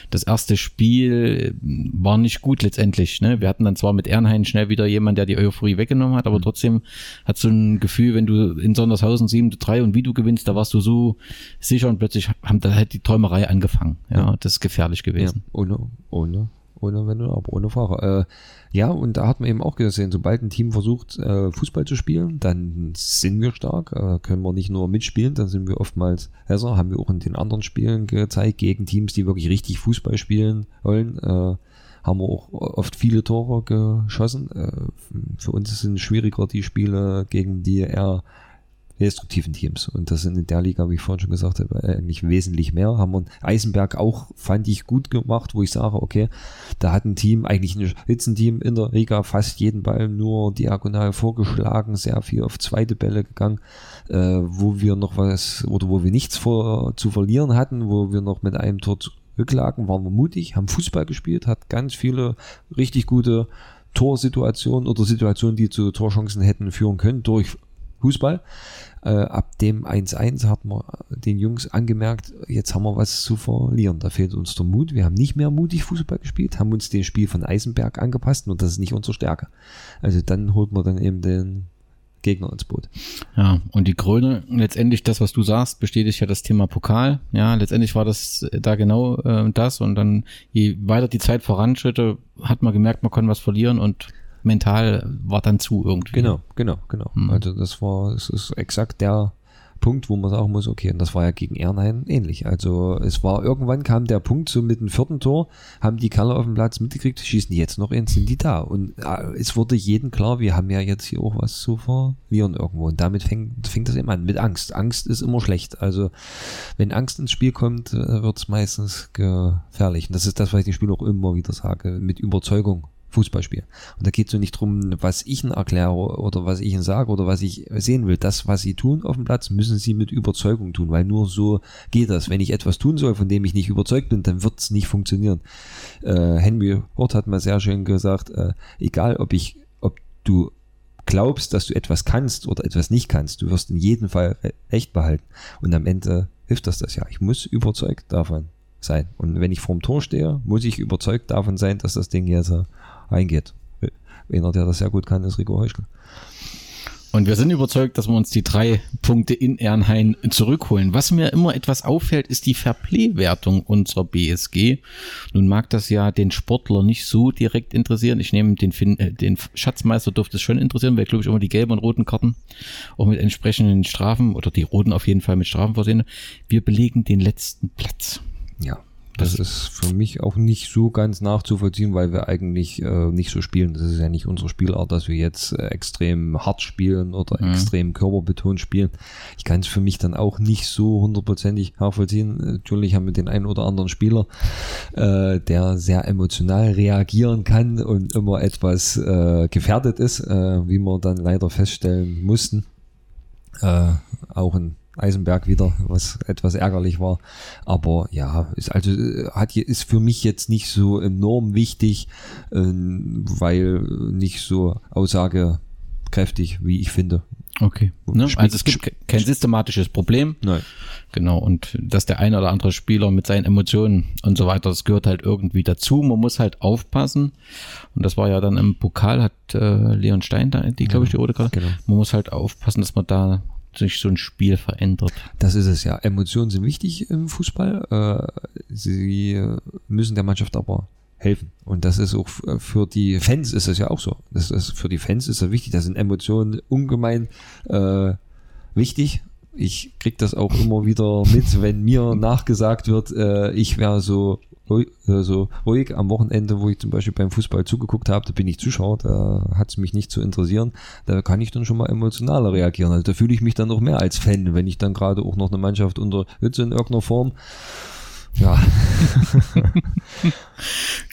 das erste Spiel äh, war nicht gut letztendlich. Ne? Wir hatten dann zwar mit Ernheim schnell wieder jemand, der die Euphorie weggenommen hat, aber mhm. trotzdem hat so ein Gefühl, wenn du in Sondershausen 7 zu 3 und wie du gewinnst, da warst du so sicher und plötzlich haben da halt die Träumerei angefangen. Ja, ja. das ist gefährlich gewesen. Ja, ohne, ohne ohne Wenn aber ohne Fahrer. Äh, ja, und da hat man eben auch gesehen, sobald ein Team versucht, äh, Fußball zu spielen, dann sind wir stark, äh, können wir nicht nur mitspielen, dann sind wir oftmals besser, haben wir auch in den anderen Spielen gezeigt, gegen Teams, die wirklich richtig Fußball spielen wollen. Äh, haben wir auch oft viele Tore geschossen. Äh, für uns sind schwieriger die Spiele gegen die eher destruktiven Teams. Und das sind in der Liga, wie ich vorhin schon gesagt habe, eigentlich wesentlich mehr. Haben wir Eisenberg auch, fand ich, gut gemacht, wo ich sage, okay, da hat ein Team, eigentlich ein Spitzenteam in der Liga, fast jeden Ball nur diagonal vorgeschlagen, sehr viel auf zweite Bälle gegangen, äh, wo wir noch was, oder wo wir nichts vor, zu verlieren hatten, wo wir noch mit einem Tor zurücklagen, waren wir mutig, haben Fußball gespielt, hat ganz viele richtig gute Torsituationen oder Situationen, die zu Torchancen hätten führen können durch Fußball. Äh, ab dem 1-1 hat man den Jungs angemerkt, jetzt haben wir was zu verlieren. Da fehlt uns der Mut. Wir haben nicht mehr mutig Fußball gespielt, haben uns dem Spiel von Eisenberg angepasst und das ist nicht unsere Stärke. Also dann holt man dann eben den Gegner ins Boot. Ja, und die Krone, letztendlich das, was du sagst, bestätigt ja das Thema Pokal. Ja, letztendlich war das da genau äh, das und dann, je weiter die Zeit voranschritte, hat man gemerkt, man kann was verlieren und mental war dann zu irgendwie. Genau, genau, genau. Mhm. Also das war, es ist exakt der Punkt, wo man sagen muss, okay, und das war ja gegen Ernheim ähnlich. Also es war irgendwann kam der Punkt so mit dem vierten Tor, haben die Kerle auf dem Platz mitgekriegt, schießen jetzt noch in, sind die da. Und äh, es wurde jedem klar, wir haben ja jetzt hier auch was zu verlieren irgendwo. Und damit fängt, fängt das immer an, mit Angst. Angst ist immer schlecht. Also wenn Angst ins Spiel kommt, äh, wird es meistens gefährlich. Und das ist das, was ich den Spiel auch immer wieder sage, mit Überzeugung Fußballspiel. Und da geht es so nicht drum, was ich ihnen erkläre oder was ich ihnen sage oder was ich sehen will. Das, was sie tun auf dem Platz, müssen sie mit Überzeugung tun, weil nur so geht das. Wenn ich etwas tun soll, von dem ich nicht überzeugt bin, dann wird es nicht funktionieren. Äh, Henry Hort hat mal sehr schön gesagt, äh, egal ob ich, ob du glaubst, dass du etwas kannst oder etwas nicht kannst, du wirst in jedem Fall recht behalten. Und am Ende hilft das das ja. Ich muss überzeugt davon sein. Und wenn ich vorm Tor stehe, muss ich überzeugt davon sein, dass das Ding jetzt eingeht. Einer, der das sehr gut kann, ist Rico Heuschkel. Und wir sind überzeugt, dass wir uns die drei Punkte in Ernhain zurückholen. Was mir immer etwas auffällt, ist die Fairplay-Wertung unserer BSG. Nun mag das ja den Sportler nicht so direkt interessieren. Ich nehme den, fin äh, den Schatzmeister dürfte es schon interessieren, weil glaube ich immer die gelben und roten Karten auch mit entsprechenden Strafen oder die roten auf jeden Fall mit Strafen versehen. Wir belegen den letzten Platz. Ja. Das ist für mich auch nicht so ganz nachzuvollziehen, weil wir eigentlich äh, nicht so spielen. Das ist ja nicht unsere Spielart, dass wir jetzt äh, extrem hart spielen oder mhm. extrem körperbetont spielen. Ich kann es für mich dann auch nicht so hundertprozentig nachvollziehen. Natürlich haben wir den einen oder anderen Spieler, äh, der sehr emotional reagieren kann und immer etwas äh, gefährdet ist, äh, wie wir dann leider feststellen mussten. Äh, auch ein Eisenberg wieder, was etwas ärgerlich war. Aber ja, ist also hat ist für mich jetzt nicht so enorm wichtig, äh, weil nicht so aussagekräftig, wie ich finde. Okay. Ne? Also es gibt kein systematisches Problem. Nein. Genau. Und dass der eine oder andere Spieler mit seinen Emotionen und so weiter, das gehört halt irgendwie dazu. Man muss halt aufpassen. Und das war ja dann im Pokal, hat äh, Leon Stein da, die, glaube ich, die rote Karte. Genau. Man muss halt aufpassen, dass man da sich so ein Spiel verändert. Das ist es ja. Emotionen sind wichtig im Fußball. Äh, sie müssen der Mannschaft aber helfen. Und das ist auch für die Fans ist es ja auch so. Das ist für die Fans ist es wichtig. Da sind Emotionen ungemein äh, wichtig. Ich krieg das auch immer wieder mit, wenn mir nachgesagt wird, äh, ich wäre so äh, so ruhig am Wochenende, wo ich zum Beispiel beim Fußball zugeguckt habe, da bin ich Zuschauer, da hat es mich nicht zu interessieren, da kann ich dann schon mal emotionaler reagieren. Also da fühle ich mich dann noch mehr als Fan, wenn ich dann gerade auch noch eine Mannschaft unterstütze in irgendeiner Form. Ja.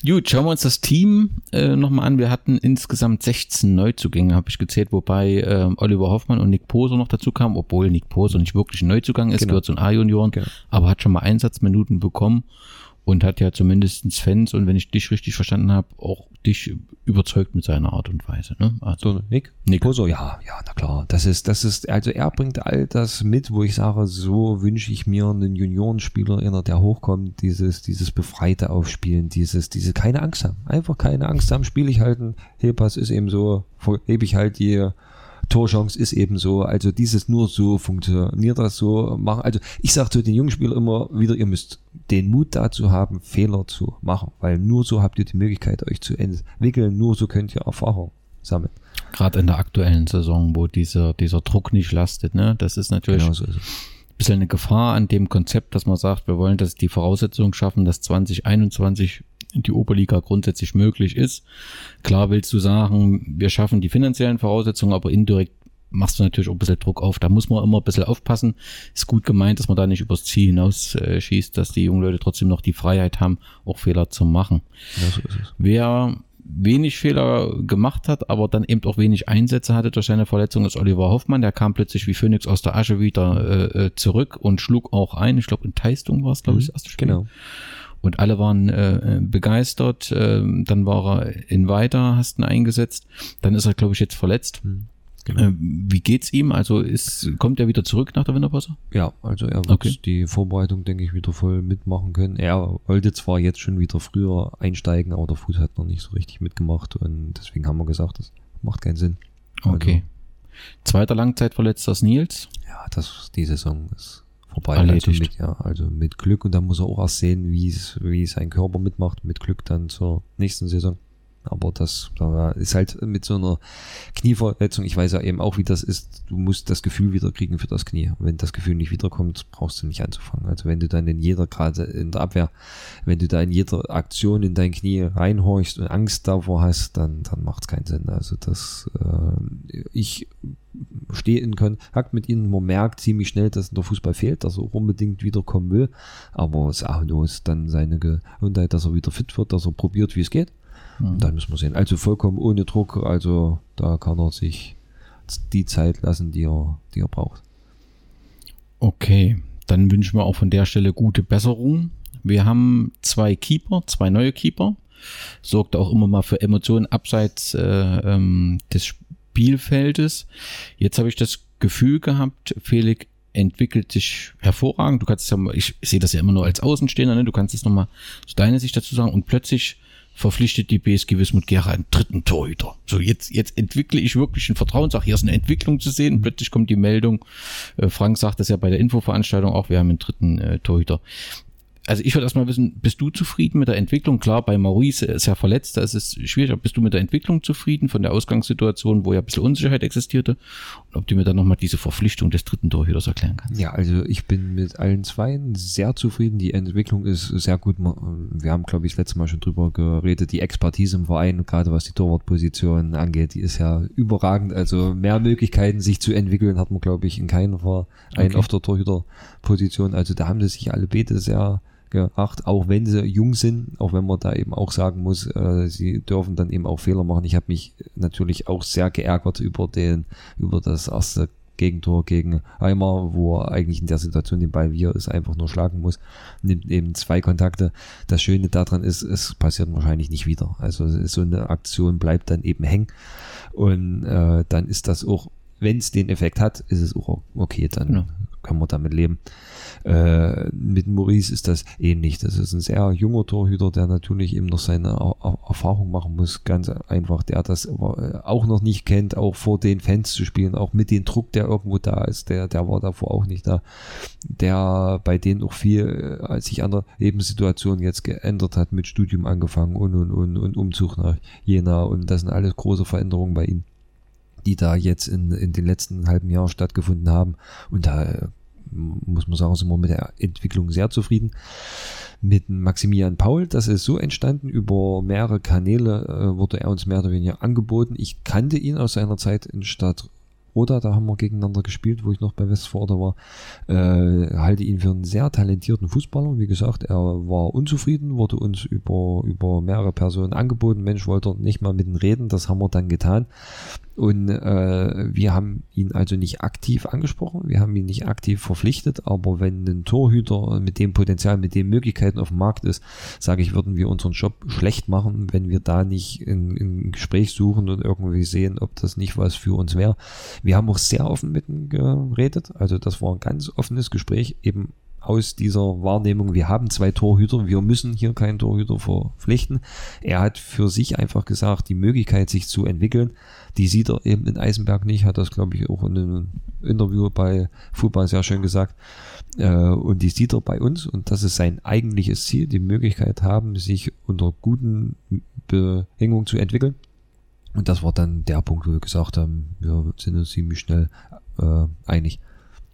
Gut, schauen wir uns das Team äh, nochmal an. Wir hatten insgesamt 16 Neuzugänge, habe ich gezählt, wobei äh, Oliver Hoffmann und Nick Poser noch dazu kamen, obwohl Nick Poser nicht wirklich ein Neuzugang ist, genau. gehört zu den A-Junioren, genau. aber hat schon mal Einsatzminuten bekommen und hat ja zumindest Fans und wenn ich dich richtig verstanden habe, auch dich überzeugt mit seiner Art und Weise. Ne? Also, so, Nick? Nick. Poso, ja, ja, na klar. Das ist, das ist, also er bringt all das mit, wo ich sage, so wünsche ich mir einen Juniorenspieler inner, der hochkommt, dieses, dieses befreite Aufspielen, dieses, diese keine Angst haben. Einfach keine Angst haben, spiele ich halt ein Hehlpass ist eben so, hebe ich halt die Torchance ist eben so. Also dieses nur so funktioniert das so machen. Also ich sage zu den jungen Spielern immer wieder, ihr müsst den Mut dazu haben, Fehler zu machen, weil nur so habt ihr die Möglichkeit, euch zu entwickeln, nur so könnt ihr Erfahrung sammeln. Gerade in der aktuellen Saison, wo dieser, dieser Druck nicht lastet, ne? Das ist natürlich genau so ist ein bisschen eine Gefahr an dem Konzept, dass man sagt, wir wollen, dass die Voraussetzungen schaffen, dass 2021 die Oberliga grundsätzlich möglich ist. Klar willst du sagen, wir schaffen die finanziellen Voraussetzungen, aber indirekt machst du natürlich auch ein bisschen Druck auf. Da muss man immer ein bisschen aufpassen. Ist gut gemeint, dass man da nicht übers Ziel hinaus äh, schießt, dass die jungen Leute trotzdem noch die Freiheit haben, auch Fehler zu machen. Ja, so. Wer wenig Fehler gemacht hat, aber dann eben auch wenig Einsätze hatte durch seine Verletzung, ist Oliver Hoffmann. Der kam plötzlich wie Phoenix aus der Asche wieder äh, äh zurück und schlug auch ein. Ich glaube, in Teistung war es, glaube ich, das erste Spiel. Genau. Und alle waren äh, begeistert. Äh, dann war er in weiter, hast ihn eingesetzt. Dann ist er, glaube ich, jetzt verletzt. Mhm. Genau. Äh, wie geht's ihm? Also ist, kommt er wieder zurück nach der Winterpause? Ja, also er wird okay. die Vorbereitung, denke ich, wieder voll mitmachen können. Er wollte zwar jetzt schon wieder früher einsteigen, aber der Fuß hat noch nicht so richtig mitgemacht und deswegen haben wir gesagt, das macht keinen Sinn. Okay. Also, Zweiter Langzeitverletzter ist Nils. Ja, das die Saison ist vorbei. Also mit, ja, also mit Glück und dann muss er auch erst sehen, wie es, wie sein Körper mitmacht. Mit Glück dann zur nächsten Saison. Aber das da ist halt mit so einer Knieverletzung, ich weiß ja eben auch, wie das ist, du musst das Gefühl wieder kriegen für das Knie. Wenn das Gefühl nicht wiederkommt, brauchst du nicht anzufangen. Also wenn du dann in jeder, gerade in der Abwehr, wenn du da in jeder Aktion in dein Knie reinhorchst und Angst davor hast, dann, dann macht es keinen Sinn. Also das, äh, ich stehe in Kontakt mit ihnen, man merkt ziemlich schnell, dass der Fußball fehlt, dass er auch unbedingt wiederkommen will. Aber es ist dann seine Gesundheit, dass er wieder fit wird, dass er probiert, wie es geht. Mhm. Dann müssen wir sehen. Also vollkommen ohne Druck. Also da kann er sich die Zeit lassen, die er, die er braucht. Okay, dann wünschen wir auch von der Stelle gute Besserung. Wir haben zwei Keeper, zwei neue Keeper. Sorgt auch immer mal für Emotionen abseits äh, ähm, des Spielfeldes. Jetzt habe ich das Gefühl gehabt, Felix entwickelt sich hervorragend. Du kannst es ja, ich sehe das ja immer nur als Außenstehender, ne? du kannst es nochmal so deine Sicht dazu sagen und plötzlich verpflichtet die BSG Wismut Gera einen dritten Torhüter. So, jetzt, jetzt entwickle ich wirklich ein Vertrauen, sag, hier ist eine Entwicklung zu sehen. Und plötzlich kommt die Meldung, äh, Frank sagt das ja bei der Infoveranstaltung auch, wir haben einen dritten äh, Torhüter also ich würde erstmal wissen, bist du zufrieden mit der Entwicklung? Klar, bei Maurice ist ja verletzt, da ist es schwierig, aber bist du mit der Entwicklung zufrieden von der Ausgangssituation, wo ja ein bisschen Unsicherheit existierte? Und ob du mir dann nochmal diese Verpflichtung des dritten Torhüters erklären kannst? Ja, also ich bin mit allen Zweien sehr zufrieden. Die Entwicklung ist sehr gut. Wir haben, glaube ich, das letzte Mal schon drüber geredet. Die Expertise im Verein, gerade was die Torwartposition angeht, die ist ja überragend. Also mehr Möglichkeiten, sich zu entwickeln, hat man, glaube ich, in keinem Verein okay. auf der Torhüterposition. Also da haben sie sich alle Bete sehr geacht, auch wenn sie jung sind, auch wenn man da eben auch sagen muss, äh, sie dürfen dann eben auch Fehler machen. Ich habe mich natürlich auch sehr geärgert über den, über das erste Gegentor gegen Eimer, wo er eigentlich in der Situation den Ball wie er ist einfach nur schlagen muss, nimmt eben zwei Kontakte. Das Schöne daran ist, es passiert wahrscheinlich nicht wieder. Also so eine Aktion bleibt dann eben hängen und äh, dann ist das auch, wenn es den Effekt hat, ist es auch okay, dann ja können wir damit leben. Äh, mit Maurice ist das ähnlich. Das ist ein sehr junger Torhüter, der natürlich eben noch seine Erfahrung machen muss. Ganz einfach, der das auch noch nicht kennt, auch vor den Fans zu spielen, auch mit dem Druck, der irgendwo da ist. Der, der war davor auch nicht da. Der bei denen auch viel äh, sich an der Lebenssituation jetzt geändert hat, mit Studium angefangen und, und, und, und Umzug nach Jena. Und das sind alles große Veränderungen bei ihm die da jetzt in, in den letzten halben Jahren stattgefunden haben. Und da muss man sagen, sind wir mit der Entwicklung sehr zufrieden. Mit Maximilian Paul, das ist so entstanden, über mehrere Kanäle äh, wurde er uns mehr oder weniger angeboten. Ich kannte ihn aus seiner Zeit in Stadt Roda, da haben wir gegeneinander gespielt, wo ich noch bei Westforde war, äh, halte ihn für einen sehr talentierten Fußballer. Wie gesagt, er war unzufrieden, wurde uns über, über mehrere Personen angeboten. Mensch, wollte nicht mal mit ihm reden, das haben wir dann getan. Und äh, wir haben ihn also nicht aktiv angesprochen, wir haben ihn nicht aktiv verpflichtet, aber wenn ein Torhüter mit dem Potenzial, mit den Möglichkeiten auf dem Markt ist, sage ich, würden wir unseren Job schlecht machen, wenn wir da nicht ein Gespräch suchen und irgendwie sehen, ob das nicht was für uns wäre. Wir haben auch sehr offen mit ihm geredet, also das war ein ganz offenes Gespräch, eben aus dieser Wahrnehmung, wir haben zwei Torhüter, wir müssen hier keinen Torhüter verpflichten. Er hat für sich einfach gesagt, die Möglichkeit, sich zu entwickeln, die sieht er eben in Eisenberg nicht, hat das, glaube ich, auch in einem Interview bei Fußball sehr schön gesagt. Äh, und die sieht er bei uns und das ist sein eigentliches Ziel, die Möglichkeit haben, sich unter guten Bedingungen zu entwickeln. Und das war dann der Punkt, wo wir gesagt haben, wir sind uns ziemlich schnell äh, einig.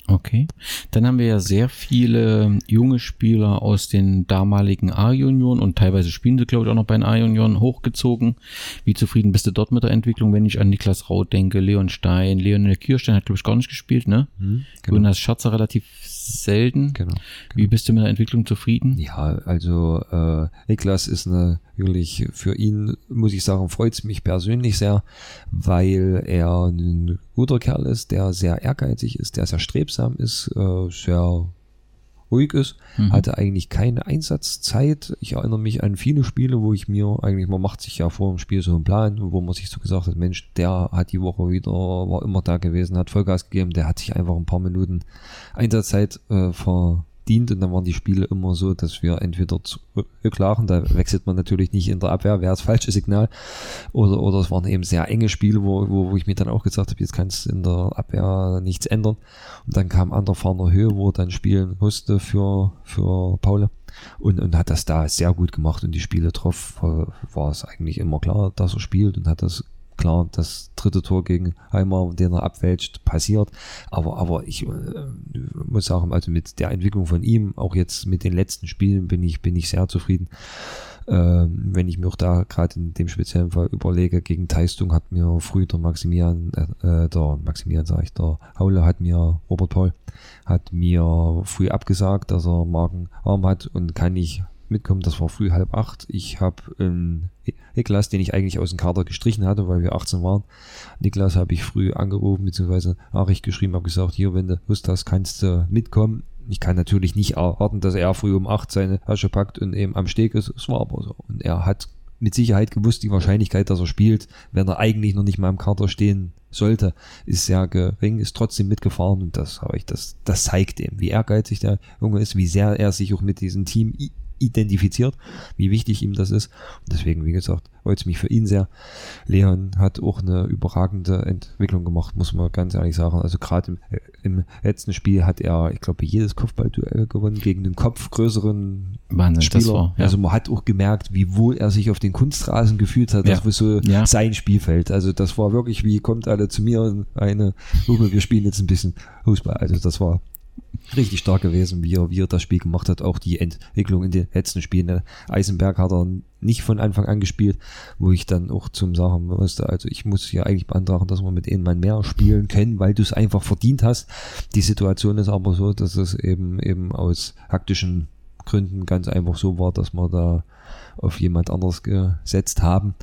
Okay. Dann haben wir ja sehr viele junge Spieler aus den damaligen A-Junioren und teilweise spielen sie, glaube ich, auch noch bei den A-Junioren hochgezogen. Wie zufrieden bist du dort mit der Entwicklung, wenn ich an Niklas Raut denke, Leon Stein, Leonel Kirstein hat, glaube ich, gar nicht gespielt, ne? Mhm, genau. Jonas Schatzer relativ selten. Genau, genau. Wie bist du mit der Entwicklung zufrieden? Ja, also äh, Niklas ist natürlich für ihn, muss ich sagen, freut es mich persönlich sehr, weil er ein guter Kerl ist, der sehr ehrgeizig ist, der sehr strebsam ist, äh, sehr ruhig ist, mhm. hatte eigentlich keine Einsatzzeit. Ich erinnere mich an viele Spiele, wo ich mir eigentlich, man macht sich ja vor dem Spiel so einen Plan, wo man sich so gesagt hat, Mensch, der hat die Woche wieder, war immer da gewesen, hat Vollgas gegeben, der hat sich einfach ein paar Minuten Einsatzzeit äh, ver dient und dann waren die Spiele immer so, dass wir entweder zurücklagen, da wechselt man natürlich nicht in der Abwehr, wäre das falsche Signal, oder, oder es waren eben sehr enge Spiele, wo, wo, wo ich mir dann auch gesagt habe, jetzt kannst in der Abwehr nichts ändern. Und dann kam an der Höhe, wo er dann spielen musste für, für Paule und, und hat das da sehr gut gemacht und die Spiele drauf war es eigentlich immer klar, dass er spielt und hat das Klar, das dritte Tor gegen Heimer, den er abwälzt, passiert. Aber, aber ich äh, muss sagen, also mit der Entwicklung von ihm, auch jetzt mit den letzten Spielen, bin ich, bin ich sehr zufrieden. Ähm, wenn ich mir auch da gerade in dem speziellen Fall überlege, gegen Teistung hat mir früh der Maximilian, äh, der Maximilian sage ich, der Haule hat mir, Robert Paul, hat mir früh abgesagt, dass er Magenarm hat und kann nicht mitkommen. Das war früh halb acht. Ich habe einen Niklas, den ich eigentlich aus dem Kader gestrichen hatte, weil wir 18 waren. Niklas habe ich früh angerufen, beziehungsweise Nachricht geschrieben, habe gesagt, hier, wenn du Lust hast, kannst du mitkommen. Ich kann natürlich nicht erwarten, dass er früh um acht seine Tasche packt und eben am Steg ist. Es war aber so. Und er hat mit Sicherheit gewusst, die Wahrscheinlichkeit, dass er spielt, wenn er eigentlich noch nicht mal im Kader stehen sollte, ist sehr gering, ist trotzdem mitgefahren und das habe ich, das, das zeigt ihm, wie ehrgeizig der Junge ist, wie sehr er sich auch mit diesem Team identifiziert, wie wichtig ihm das ist. Und deswegen, wie gesagt, freut es mich für ihn sehr. Leon hat auch eine überragende Entwicklung gemacht, muss man ganz ehrlich sagen. Also gerade im, äh, im letzten Spiel hat er, ich glaube, jedes Kopfballduell gewonnen gegen den kopfgrößeren Wahnsinn, Spieler. War, ja. Also man hat auch gemerkt, wie wohl er sich auf den Kunstrasen gefühlt hat. Das ja. war so ja. sein Spielfeld. Also das war wirklich wie, kommt alle zu mir eine, wir spielen jetzt ein bisschen Fußball. Also das war richtig stark gewesen, wie er, wie er das Spiel gemacht hat. Auch die Entwicklung in den letzten Spielen. Ne? Eisenberg hat er nicht von Anfang an gespielt, wo ich dann auch zum sagen musste, also ich muss ja eigentlich beantragen, dass wir mit ihnen mal mehr spielen können, weil du es einfach verdient hast. Die Situation ist aber so, dass es eben eben aus taktischen Gründen ganz einfach so war, dass wir da auf jemand anderes gesetzt haben.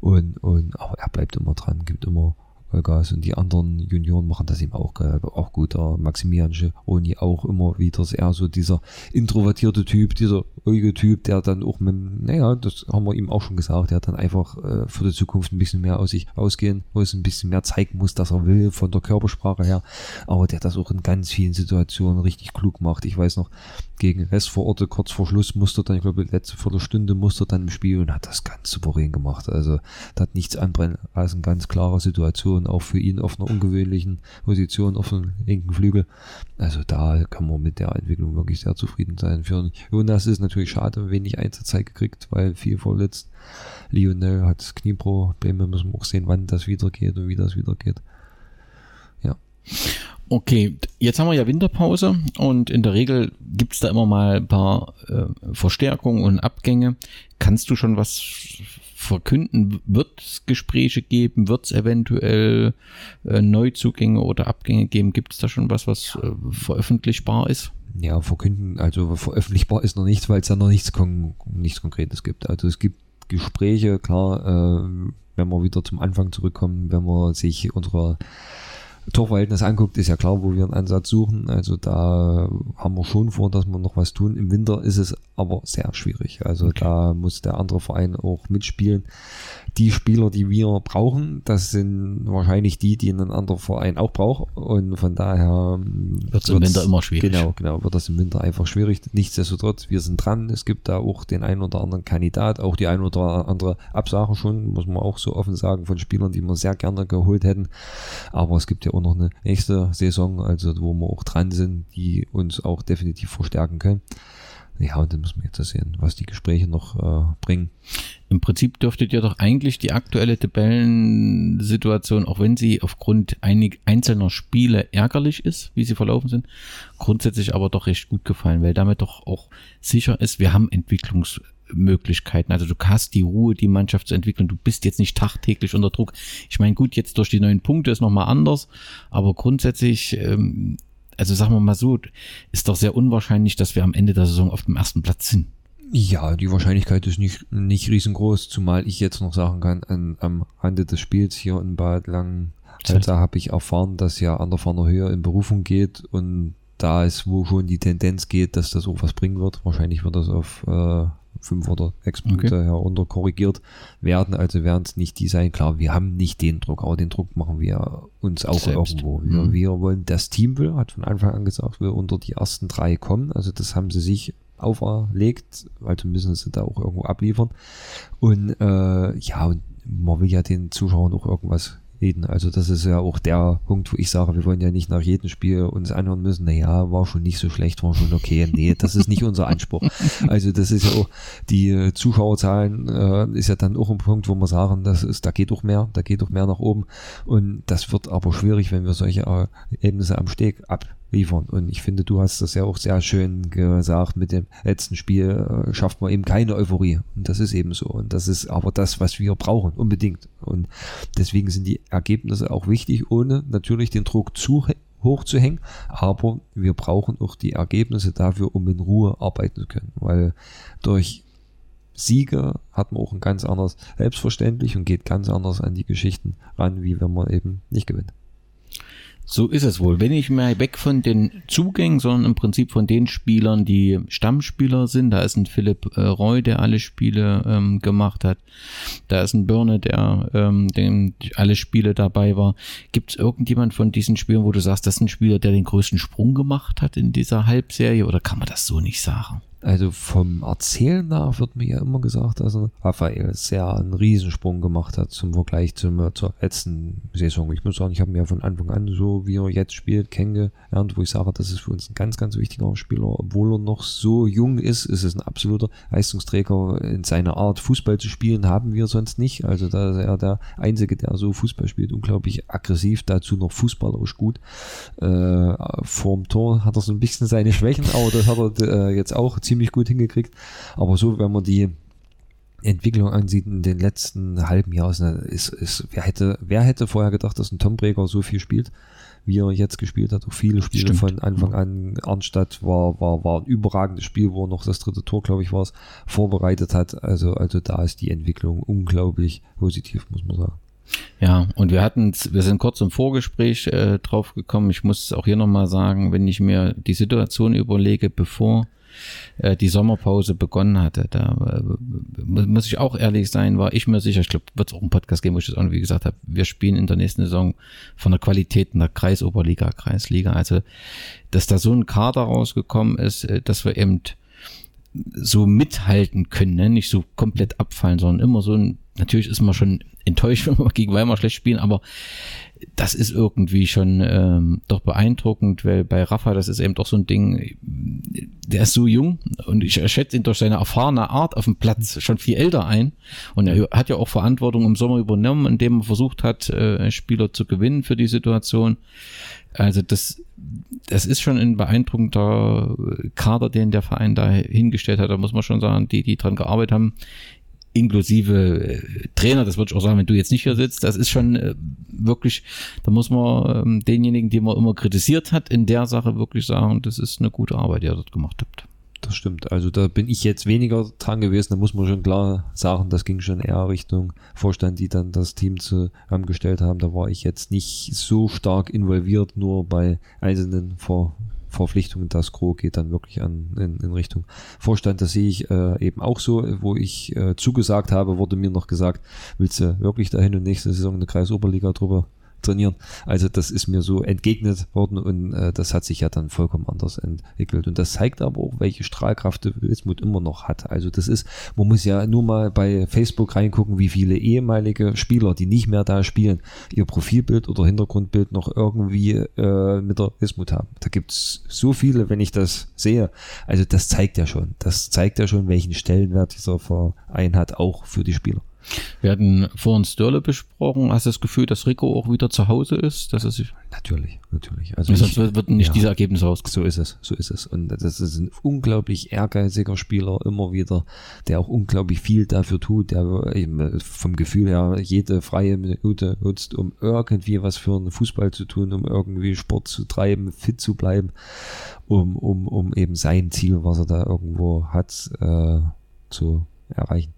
Und, und aber er bleibt immer dran, gibt immer Vollgas und die anderen Junioren machen das eben auch, äh, auch gut. Der Maximilian Gironi auch immer wieder, eher so dieser introvertierte Typ, dieser ruhige Typ, der dann auch mit, naja, das haben wir ihm auch schon gesagt, der dann einfach äh, für die Zukunft ein bisschen mehr aus sich ausgehen muss, ein bisschen mehr zeigen muss, dass er will, von der Körpersprache her, aber der das auch in ganz vielen Situationen richtig klug macht. Ich weiß noch, gegen Rest vor Ort, kurz vor Schluss musste dann, ich glaube, letzte Viertelstunde musste dann im Spiel und hat das ganz souverän gemacht. Also, da hat nichts anbrennen als eine ganz klare Situation, auch für ihn auf einer ungewöhnlichen Position auf dem linken Flügel. Also, da kann man mit der Entwicklung wirklich sehr zufrieden sein. Für Jonas ist natürlich schade, wenig Einsatzzeit gekriegt, weil viel verletzt. Lionel hat Knieprobleme, müssen wir auch sehen, wann das wieder geht und wie das wieder geht. Ja. Okay, jetzt haben wir ja Winterpause und in der Regel gibt's da immer mal ein paar äh, Verstärkungen und Abgänge. Kannst du schon was verkünden? Wird es Gespräche geben? Wird es eventuell äh, Neuzugänge oder Abgänge geben? Gibt es da schon was, was äh, veröffentlichbar ist? Ja, verkünden, also veröffentlichbar ist noch nichts, weil es ja noch nichts, kon nichts Konkretes gibt. Also es gibt Gespräche, klar, äh, wenn wir wieder zum Anfang zurückkommen, wenn man sich unsere Torverhältnis anguckt, ist ja klar, wo wir einen Ansatz suchen. Also da haben wir schon vor, dass wir noch was tun. Im Winter ist es aber sehr schwierig. Also okay. da muss der andere Verein auch mitspielen. Die Spieler, die wir brauchen, das sind wahrscheinlich die, die ein anderer Verein auch braucht. Und von daher wird es im Winter immer schwierig. Genau, genau, wird das im Winter einfach schwierig. Nichtsdestotrotz, wir sind dran. Es gibt da auch den einen oder anderen Kandidat, auch die ein oder andere Absage schon, muss man auch so offen sagen, von Spielern, die wir sehr gerne geholt hätten. Aber es gibt ja auch noch eine nächste Saison, also wo wir auch dran sind, die uns auch definitiv verstärken können. Ja, und dann müssen wir jetzt sehen, was die Gespräche noch äh, bringen. Im Prinzip dürftet ihr doch eigentlich die aktuelle Tabellensituation, auch wenn sie aufgrund einig einzelner Spiele ärgerlich ist, wie sie verlaufen sind, grundsätzlich aber doch recht gut gefallen, weil damit doch auch sicher ist, wir haben Entwicklungsmöglichkeiten. Also du hast die Ruhe, die Mannschaft zu entwickeln. Du bist jetzt nicht tagtäglich unter Druck. Ich meine, gut, jetzt durch die neuen Punkte ist nochmal anders, aber grundsätzlich ähm, also sagen wir mal so, ist doch sehr unwahrscheinlich, dass wir am Ende der Saison auf dem ersten Platz sind. Ja, die Wahrscheinlichkeit ist nicht, nicht riesengroß, zumal ich jetzt noch sagen kann, an, am Rande des Spiels hier in Bad Langen, da habe ich erfahren, dass ja an der Ferner Höhe in Berufung geht und da ist, wo schon die Tendenz geht, dass das auch was bringen wird. Wahrscheinlich wird das auf äh, fünf oder sechs Punkte okay. herunter korrigiert werden. Also werden es nicht die sein. Klar, wir haben nicht den Druck, aber den Druck machen wir uns auch Selbst. irgendwo. Wir, mhm. wir wollen, das Team will, hat von Anfang an gesagt, will unter die ersten drei kommen. Also das haben sie sich auferlegt, also müssen sie da auch irgendwo abliefern. Und äh, ja, und man will ja den Zuschauern auch irgendwas reden. Also das ist ja auch der Punkt, wo ich sage, wir wollen ja nicht nach jedem Spiel uns anhören müssen, naja, war schon nicht so schlecht, war schon okay. Nee, das ist nicht unser Anspruch. Also das ist ja auch, die Zuschauerzahlen äh, ist ja dann auch ein Punkt, wo wir sagen, das ist, da geht doch mehr, da geht doch mehr nach oben. Und das wird aber schwierig, wenn wir solche Ergebnisse am Steg ab liefern. Und ich finde, du hast das ja auch sehr schön gesagt, mit dem letzten Spiel äh, schafft man eben keine Euphorie. Und das ist eben so. Und das ist aber das, was wir brauchen, unbedingt. Und deswegen sind die Ergebnisse auch wichtig, ohne natürlich den Druck zu hoch zu hängen. Aber wir brauchen auch die Ergebnisse dafür, um in Ruhe arbeiten zu können. Weil durch Siege hat man auch ein ganz anderes Selbstverständlich und geht ganz anders an die Geschichten ran, wie wenn man eben nicht gewinnt. So ist es wohl. Wenn ich mal weg von den Zugängen, sondern im Prinzip von den Spielern, die Stammspieler sind, da ist ein Philipp äh, Roy, der alle Spiele ähm, gemacht hat. Da ist ein Birne, der ähm, dem alle Spiele dabei war. Gibt es irgendjemand von diesen Spielern, wo du sagst, das ist ein Spieler, der den größten Sprung gemacht hat in dieser Halbserie? Oder kann man das so nicht sagen? Also vom Erzählen nach wird mir ja immer gesagt, dass Raphael sehr einen Riesensprung gemacht hat zum Vergleich zum, zur letzten Saison. Ich muss sagen, ich habe ihn ja von Anfang an so, wie er jetzt spielt, kennengelernt, wo ich sage, das ist für uns ein ganz, ganz wichtiger Spieler. Obwohl er noch so jung ist, ist es ein absoluter Leistungsträger in seiner Art, Fußball zu spielen, haben wir sonst nicht. Also da ist er der Einzige, der so Fußball spielt, unglaublich aggressiv, dazu noch fußballerisch gut. Äh, vorm Tor hat er so ein bisschen seine Schwächen, aber das hat er äh, jetzt auch ziemlich gut hingekriegt. Aber so, wenn man die Entwicklung ansieht in den letzten halben Jahren, ist, ist, wer hätte, wer hätte vorher gedacht, dass ein Tom Breger so viel spielt, wie er jetzt gespielt hat, auch viele Spiele Stimmt. von Anfang an. Arnstadt war, war, war ein überragendes Spiel, wo er noch das dritte Tor, glaube ich, war es, vorbereitet hat. Also, also da ist die Entwicklung unglaublich positiv, muss man sagen. Ja, und wir hatten, wir sind kurz im Vorgespräch äh, drauf gekommen. Ich muss auch hier nochmal sagen, wenn ich mir die Situation überlege, bevor äh, die Sommerpause begonnen hatte. Da äh, muss ich auch ehrlich sein, war ich mir sicher, ich glaube, wird es auch einen Podcast geben, wo ich das auch wie gesagt habe, wir spielen in der nächsten Saison von der Qualität in der Kreisoberliga, Kreisliga. Also, dass da so ein Kader rausgekommen ist, äh, dass wir eben so mithalten können, ne? nicht so komplett abfallen, sondern immer so ein, natürlich ist man schon enttäuscht, wenn wir gegen Weimar schlecht spielen, aber das ist irgendwie schon ähm, doch beeindruckend, weil bei Rafa, das ist eben doch so ein Ding, der ist so jung und ich schätze ihn durch seine erfahrene Art auf dem Platz schon viel älter ein und er hat ja auch Verantwortung im Sommer übernommen, indem er versucht hat, äh, Spieler zu gewinnen für die Situation. Also das, das ist schon ein beeindruckender Kader, den der Verein da hingestellt hat. Da muss man schon sagen, die, die dran gearbeitet haben, inklusive äh, Trainer, das würde ich auch sagen, wenn du jetzt nicht hier sitzt, das ist schon äh, wirklich, da muss man ähm, denjenigen, die man immer kritisiert hat, in der Sache wirklich sagen, das ist eine gute Arbeit, die ihr dort gemacht habt. Das stimmt. Also da bin ich jetzt weniger dran gewesen. Da muss man schon klar sagen, das ging schon eher Richtung Vorstand, die dann das Team zusammengestellt haben. Da war ich jetzt nicht so stark involviert, nur bei einzelnen Vor Verpflichtungen. Das Gros geht dann wirklich an, in, in Richtung Vorstand. Das sehe ich äh, eben auch so, wo ich äh, zugesagt habe, wurde mir noch gesagt, willst du wirklich dahin und nächste Saison eine Kreisoberliga drüber trainieren. Also das ist mir so entgegnet worden und äh, das hat sich ja dann vollkommen anders entwickelt. Und das zeigt aber auch, welche Strahlkraft Wismut immer noch hat. Also das ist, man muss ja nur mal bei Facebook reingucken, wie viele ehemalige Spieler, die nicht mehr da spielen, ihr Profilbild oder Hintergrundbild noch irgendwie äh, mit der Wismut haben. Da gibt's so viele, wenn ich das sehe. Also das zeigt ja schon. Das zeigt ja schon, welchen Stellenwert dieser Verein hat, auch für die Spieler. Wir hatten vorhin Störle besprochen. Hast du das Gefühl, dass Rico auch wieder zu Hause ist? Er sich natürlich, natürlich. Also sonst ich, wird nicht ja, diese Ergebnisse rauskommen. So ist es, so ist es. Und das ist ein unglaublich ehrgeiziger Spieler immer wieder, der auch unglaublich viel dafür tut, der eben vom Gefühl her jede freie Minute nutzt, um irgendwie was für einen Fußball zu tun, um irgendwie Sport zu treiben, fit zu bleiben, um, um, um eben sein Ziel, was er da irgendwo hat, äh, zu erreichen.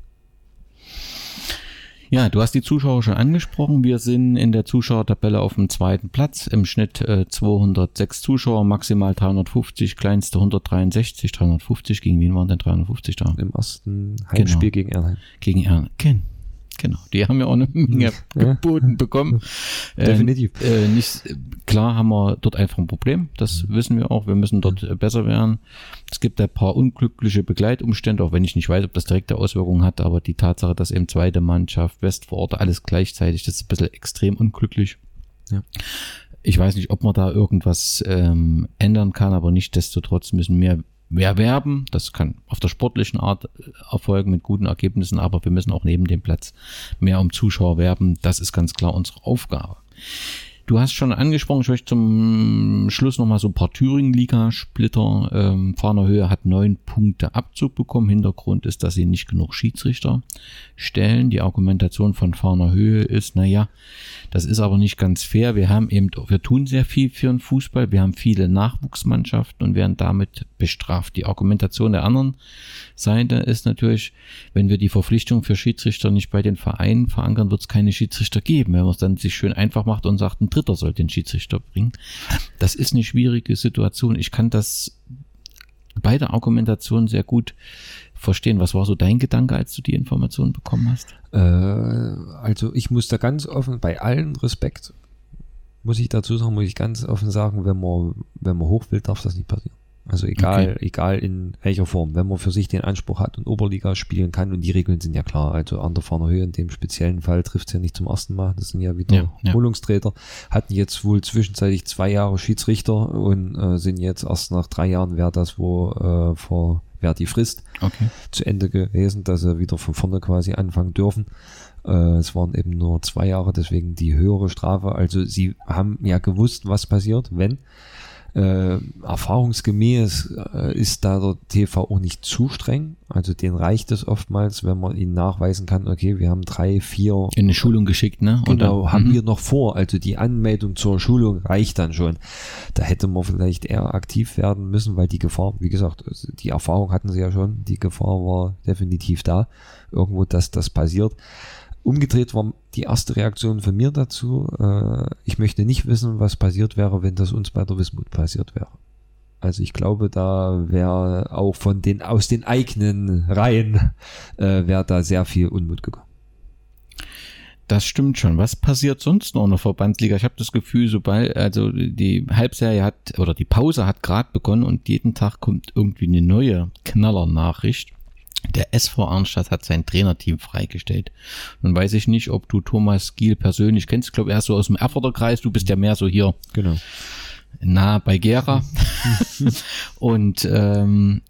Ja, du hast die Zuschauer schon angesprochen. Wir sind in der Zuschauertabelle auf dem zweiten Platz. Im Schnitt äh, 206 Zuschauer, maximal 350, kleinste 163, 350. Gegen wen waren denn 350 da? Im ersten Heimspiel genau. gegen Ernheim. Gegen Ernheim. Genau, die haben ja auch eine Menge geboten bekommen. Definitiv. Äh, nicht, klar haben wir dort einfach ein Problem, das mhm. wissen wir auch. Wir müssen dort äh, besser werden. Es gibt ein paar unglückliche Begleitumstände, auch wenn ich nicht weiß, ob das direkte Auswirkungen hat, aber die Tatsache, dass eben zweite Mannschaft, Westvororte, alles gleichzeitig, das ist ein bisschen extrem unglücklich. Ja. Ich weiß nicht, ob man da irgendwas ähm, ändern kann, aber nicht desto trotz müssen mehr mehr werben. Das kann auf der sportlichen Art äh, erfolgen mit guten Ergebnissen, aber wir müssen auch neben dem Platz mehr um Zuschauer werben. Das ist ganz klar unsere Aufgabe. Du hast schon angesprochen, ich möchte zum Schluss nochmal so ein paar Thüringen-Liga-Splitter. Ähm, Fahner Höhe hat neun Punkte Abzug bekommen. Hintergrund ist, dass sie nicht genug Schiedsrichter stellen. Die Argumentation von Fahner Höhe ist, naja, das ist aber nicht ganz fair. Wir haben eben, wir tun sehr viel für den Fußball. Wir haben viele Nachwuchsmannschaften und werden damit bestraft. Die Argumentation der anderen Seite ist natürlich, wenn wir die Verpflichtung für Schiedsrichter nicht bei den Vereinen verankern, wird es keine Schiedsrichter geben. Wenn man es dann sich schön einfach macht und sagt, ein Dritter soll den Schiedsrichter bringen. Das ist eine schwierige Situation. Ich kann das beide Argumentationen sehr gut verstehen. Was war so dein Gedanke, als du die Informationen bekommen hast? Äh, also ich muss da ganz offen, bei allen Respekt, muss ich dazu sagen, muss ich ganz offen sagen, wenn man, wenn man hoch will, darf das nicht passieren. Also egal, okay. egal in welcher Form. Wenn man für sich den Anspruch hat und Oberliga spielen kann und die Regeln sind ja klar. Also an der Fahner Höhe in dem speziellen Fall trifft es ja nicht zum ersten Mal. Das sind ja wieder ja, ja. Hatten jetzt wohl zwischenzeitlich zwei Jahre Schiedsrichter und äh, sind jetzt erst nach drei Jahren, wer das wo äh, vor wer die Frist okay. zu Ende gewesen, dass sie wieder von vorne quasi anfangen dürfen. Äh, es waren eben nur zwei Jahre, deswegen die höhere Strafe. Also sie haben ja gewusst, was passiert, wenn. Äh, erfahrungsgemäß äh, ist da der TV auch nicht zu streng. Also den reicht es oftmals, wenn man ihnen nachweisen kann, okay, wir haben drei, vier. In eine Schulung geschickt, ne? Genau, haben mhm. wir noch vor. Also die Anmeldung zur Schulung reicht dann schon. Da hätte man vielleicht eher aktiv werden müssen, weil die Gefahr, wie gesagt, also die Erfahrung hatten sie ja schon, die Gefahr war definitiv da, irgendwo, dass das passiert. Umgedreht war die erste Reaktion von mir dazu, äh, ich möchte nicht wissen, was passiert wäre, wenn das uns bei der Wismut passiert wäre. Also ich glaube, da wäre auch von den aus den eigenen Reihen äh, wäre da sehr viel Unmut gekommen. Das stimmt schon. Was passiert sonst noch in der Verbandsliga? Ich habe das Gefühl, sobald, also die Halbserie hat oder die Pause hat gerade begonnen und jeden Tag kommt irgendwie eine neue Knaller-Nachricht. Der SV Arnstadt hat sein Trainerteam freigestellt. Nun weiß ich nicht, ob du Thomas Giel persönlich kennst. Ich glaube, er ist so aus dem Erfurter Kreis. Du bist ja mehr so hier Genau. nah bei Gera. und ähm,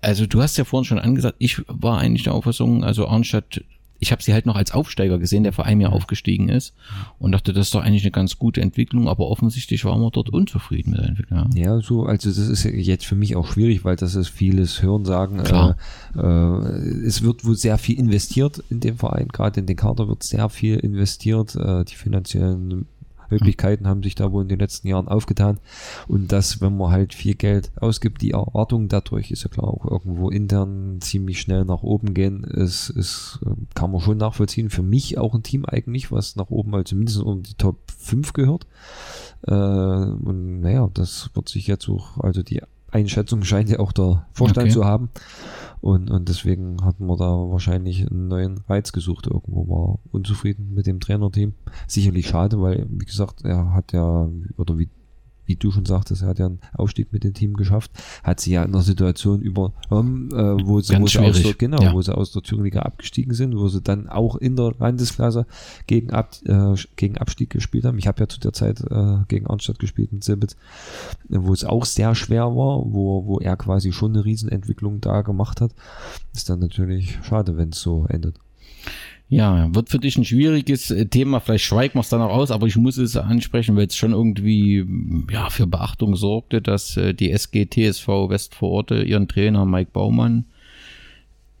also du hast ja vorhin schon angesagt, ich war eigentlich der Auffassung, also Arnstadt, ich habe sie halt noch als Aufsteiger gesehen, der vor einem Jahr aufgestiegen ist und dachte, das ist doch eigentlich eine ganz gute Entwicklung, aber offensichtlich war man dort unzufrieden mit der Entwicklung. Ja. So, also das ist jetzt für mich auch schwierig, weil das ist vieles Hören sagen. Äh, äh, es wird wohl sehr viel investiert in dem Verein, gerade in den Kader wird sehr viel investiert. Äh, die finanziellen Möglichkeiten haben sich da wohl in den letzten Jahren aufgetan. Und das, wenn man halt viel Geld ausgibt, die Erwartung dadurch ist ja klar auch irgendwo intern ziemlich schnell nach oben gehen, ist, ist, äh, kann man schon nachvollziehen. Für mich auch ein Team eigentlich, was nach oben mal zumindest unter die Top 5 gehört. Äh, und naja, das wird sich jetzt auch, also die Einschätzung scheint ja auch der Vorstand Okay. zu haben. Und, und deswegen hatten wir da wahrscheinlich einen neuen Reiz gesucht irgendwo. War unzufrieden mit dem Trainerteam. Sicherlich schade, weil, wie gesagt, er hat ja, oder wie, wie du schon sagtest, er hat ja einen Aufstieg mit dem Team geschafft, hat sie ja in einer Situation übernommen, äh, wo sie, Ganz wo sie aus der, genau, ja. wo sie aus der Thüringer abgestiegen sind, wo sie dann auch in der Landesklasse gegen, Ab, äh, gegen Abstieg gespielt haben. Ich habe ja zu der Zeit äh, gegen Arnstadt gespielt mit Sibbet, wo es auch sehr schwer war, wo, wo er quasi schon eine Riesenentwicklung da gemacht hat. Ist dann natürlich schade, wenn es so endet. Ja, wird für dich ein schwieriges äh, Thema. Vielleicht schweigt man es dann auch aus, aber ich muss es ansprechen, weil es schon irgendwie ja für Beachtung sorgte, dass äh, die SG TSV Westvororte ihren Trainer Mike Baumann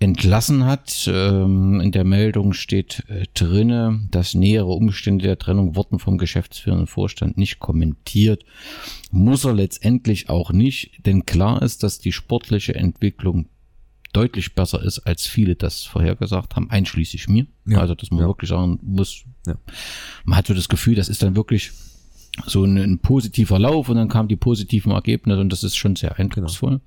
entlassen hat. Ähm, in der Meldung steht äh, drinne, dass nähere Umstände der Trennung wurden vom geschäftsführenden Vorstand nicht kommentiert. Muss er letztendlich auch nicht, denn klar ist, dass die sportliche Entwicklung deutlich besser ist, als viele das vorhergesagt haben, einschließlich mir. Ja. Also, dass man Ja. wirklich sagen muss, Ja. man hat so das Gefühl, das ist dann wirklich so ein, ein positiver Lauf und dann kamen die positiven Ergebnisse und das ist schon sehr eindrucksvoll.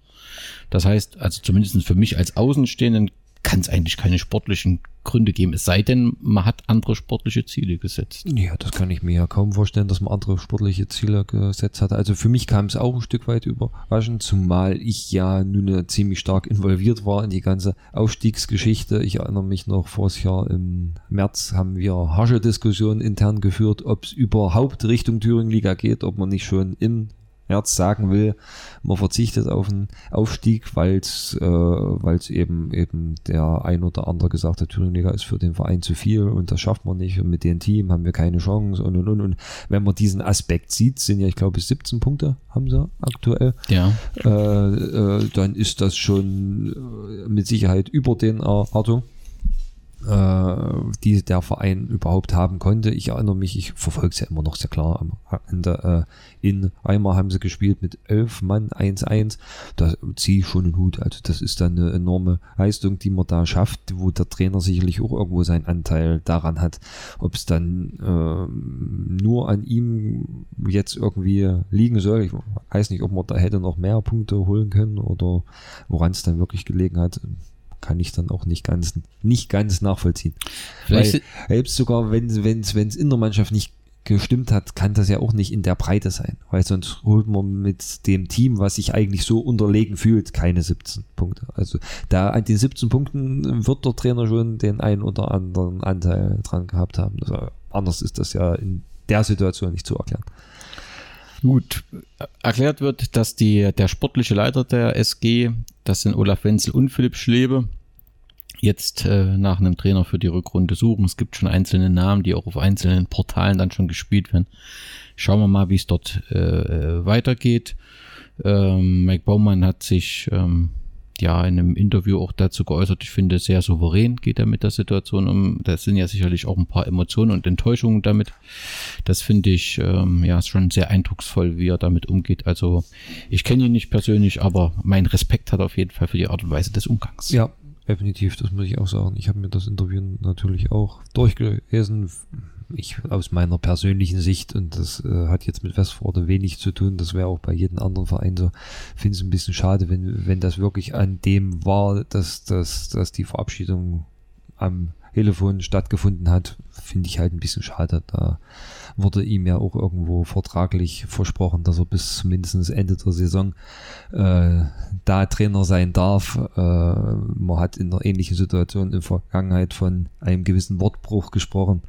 Das heißt, also zumindest für mich als Außenstehenden kann es eigentlich keine sportlichen Gründe geben, es sei denn, man hat andere sportliche Ziele gesetzt. Ja, das kann ich mir ja kaum vorstellen, dass man andere sportliche Ziele gesetzt hat. Also für mich kam es auch ein Stück weit überraschend, zumal ich ja nun ziemlich stark involviert war in die ganze Aufstiegsgeschichte. Ich erinnere mich noch, vors Jahr im März haben wir harsche Diskussionen intern geführt, ob es überhaupt Richtung Thüringen-Liga geht, ob man nicht schon im März sagen will, man verzichtet auf einen Aufstieg, weil es äh, weil's eben eben der ein oder andere gesagt hat, Thüringen-Liga ist für den Verein zu viel und das schafft man nicht und mit dem Team haben wir keine Chance und und und und. Wenn man diesen Aspekt sieht, sind ja ich glaube 17 Punkte haben sie aktuell, Ja, äh, äh, dann ist das schon äh, mit Sicherheit über den Erwartungen die der Verein überhaupt haben konnte. Ich erinnere mich, ich verfolge es ja immer noch sehr klar. Am Ende äh, in Weimar haben sie gespielt mit elf Mann 1-1. Da ziehe ich schon einen Hut. Also das ist dann eine enorme Leistung, die man da schafft, wo der Trainer sicherlich auch irgendwo seinen Anteil daran hat. Ob es dann ähm, nur an ihm jetzt irgendwie liegen soll. Ich weiß nicht, ob man da hätte noch mehr Punkte holen können oder woran es dann wirklich gelegen hat kann ich dann auch nicht ganz, nicht ganz nachvollziehen. Vielleicht- Weil selbst sogar, wenn es wenn's, wenn's in der Mannschaft nicht gestimmt hat, kann das ja auch nicht in der Breite sein. Weil sonst holt man mit dem Team, was sich eigentlich so unterlegen fühlt, keine 17 Punkte. Also da an den 17 Punkten wird der Trainer schon den einen oder anderen Anteil dran gehabt haben. Also anders ist das ja in der Situation nicht zu erklären. Gut, erklärt wird, dass die, der sportliche Leiter der SG, das sind Olaf Wenzel und Philipp Schlebe, jetzt äh, nach einem Trainer für die Rückrunde suchen. Es gibt schon einzelne Namen, die auch auf einzelnen Portalen dann schon gespielt werden. Schauen wir mal, wie es dort äh, äh, weitergeht. Ähm, Mike Baumann hat sich ähm, ja in einem Interview auch dazu geäußert. Ich finde, sehr souverän geht er mit der Situation um. Da sind ja sicherlich auch ein paar Emotionen und Enttäuschungen damit. Das finde ich ähm, ja schon sehr eindrucksvoll, wie er damit umgeht. Also ich kenne ihn nicht persönlich, aber mein Respekt hat auf jeden Fall für die Art und Weise des Umgangs. Ja, definitiv, das muss ich auch sagen. Ich habe mir das Interview natürlich auch durchgelesen. Ich aus meiner persönlichen Sicht, und das äh, hat jetzt mit Westforde wenig zu tun, das wäre auch bei jedem anderen Verein so, finde es ein bisschen schade, wenn, wenn das wirklich an dem war, dass, dass, dass die Verabschiedung am Telefon stattgefunden hat, finde ich halt ein bisschen schade. Da wurde ihm ja auch irgendwo vertraglich versprochen, dass er bis zumindest Ende der Saison äh, da Trainer sein darf. Äh, man hat in einer ähnlichen Situation in der Vergangenheit von einem gewissen Wortbruch gesprochen.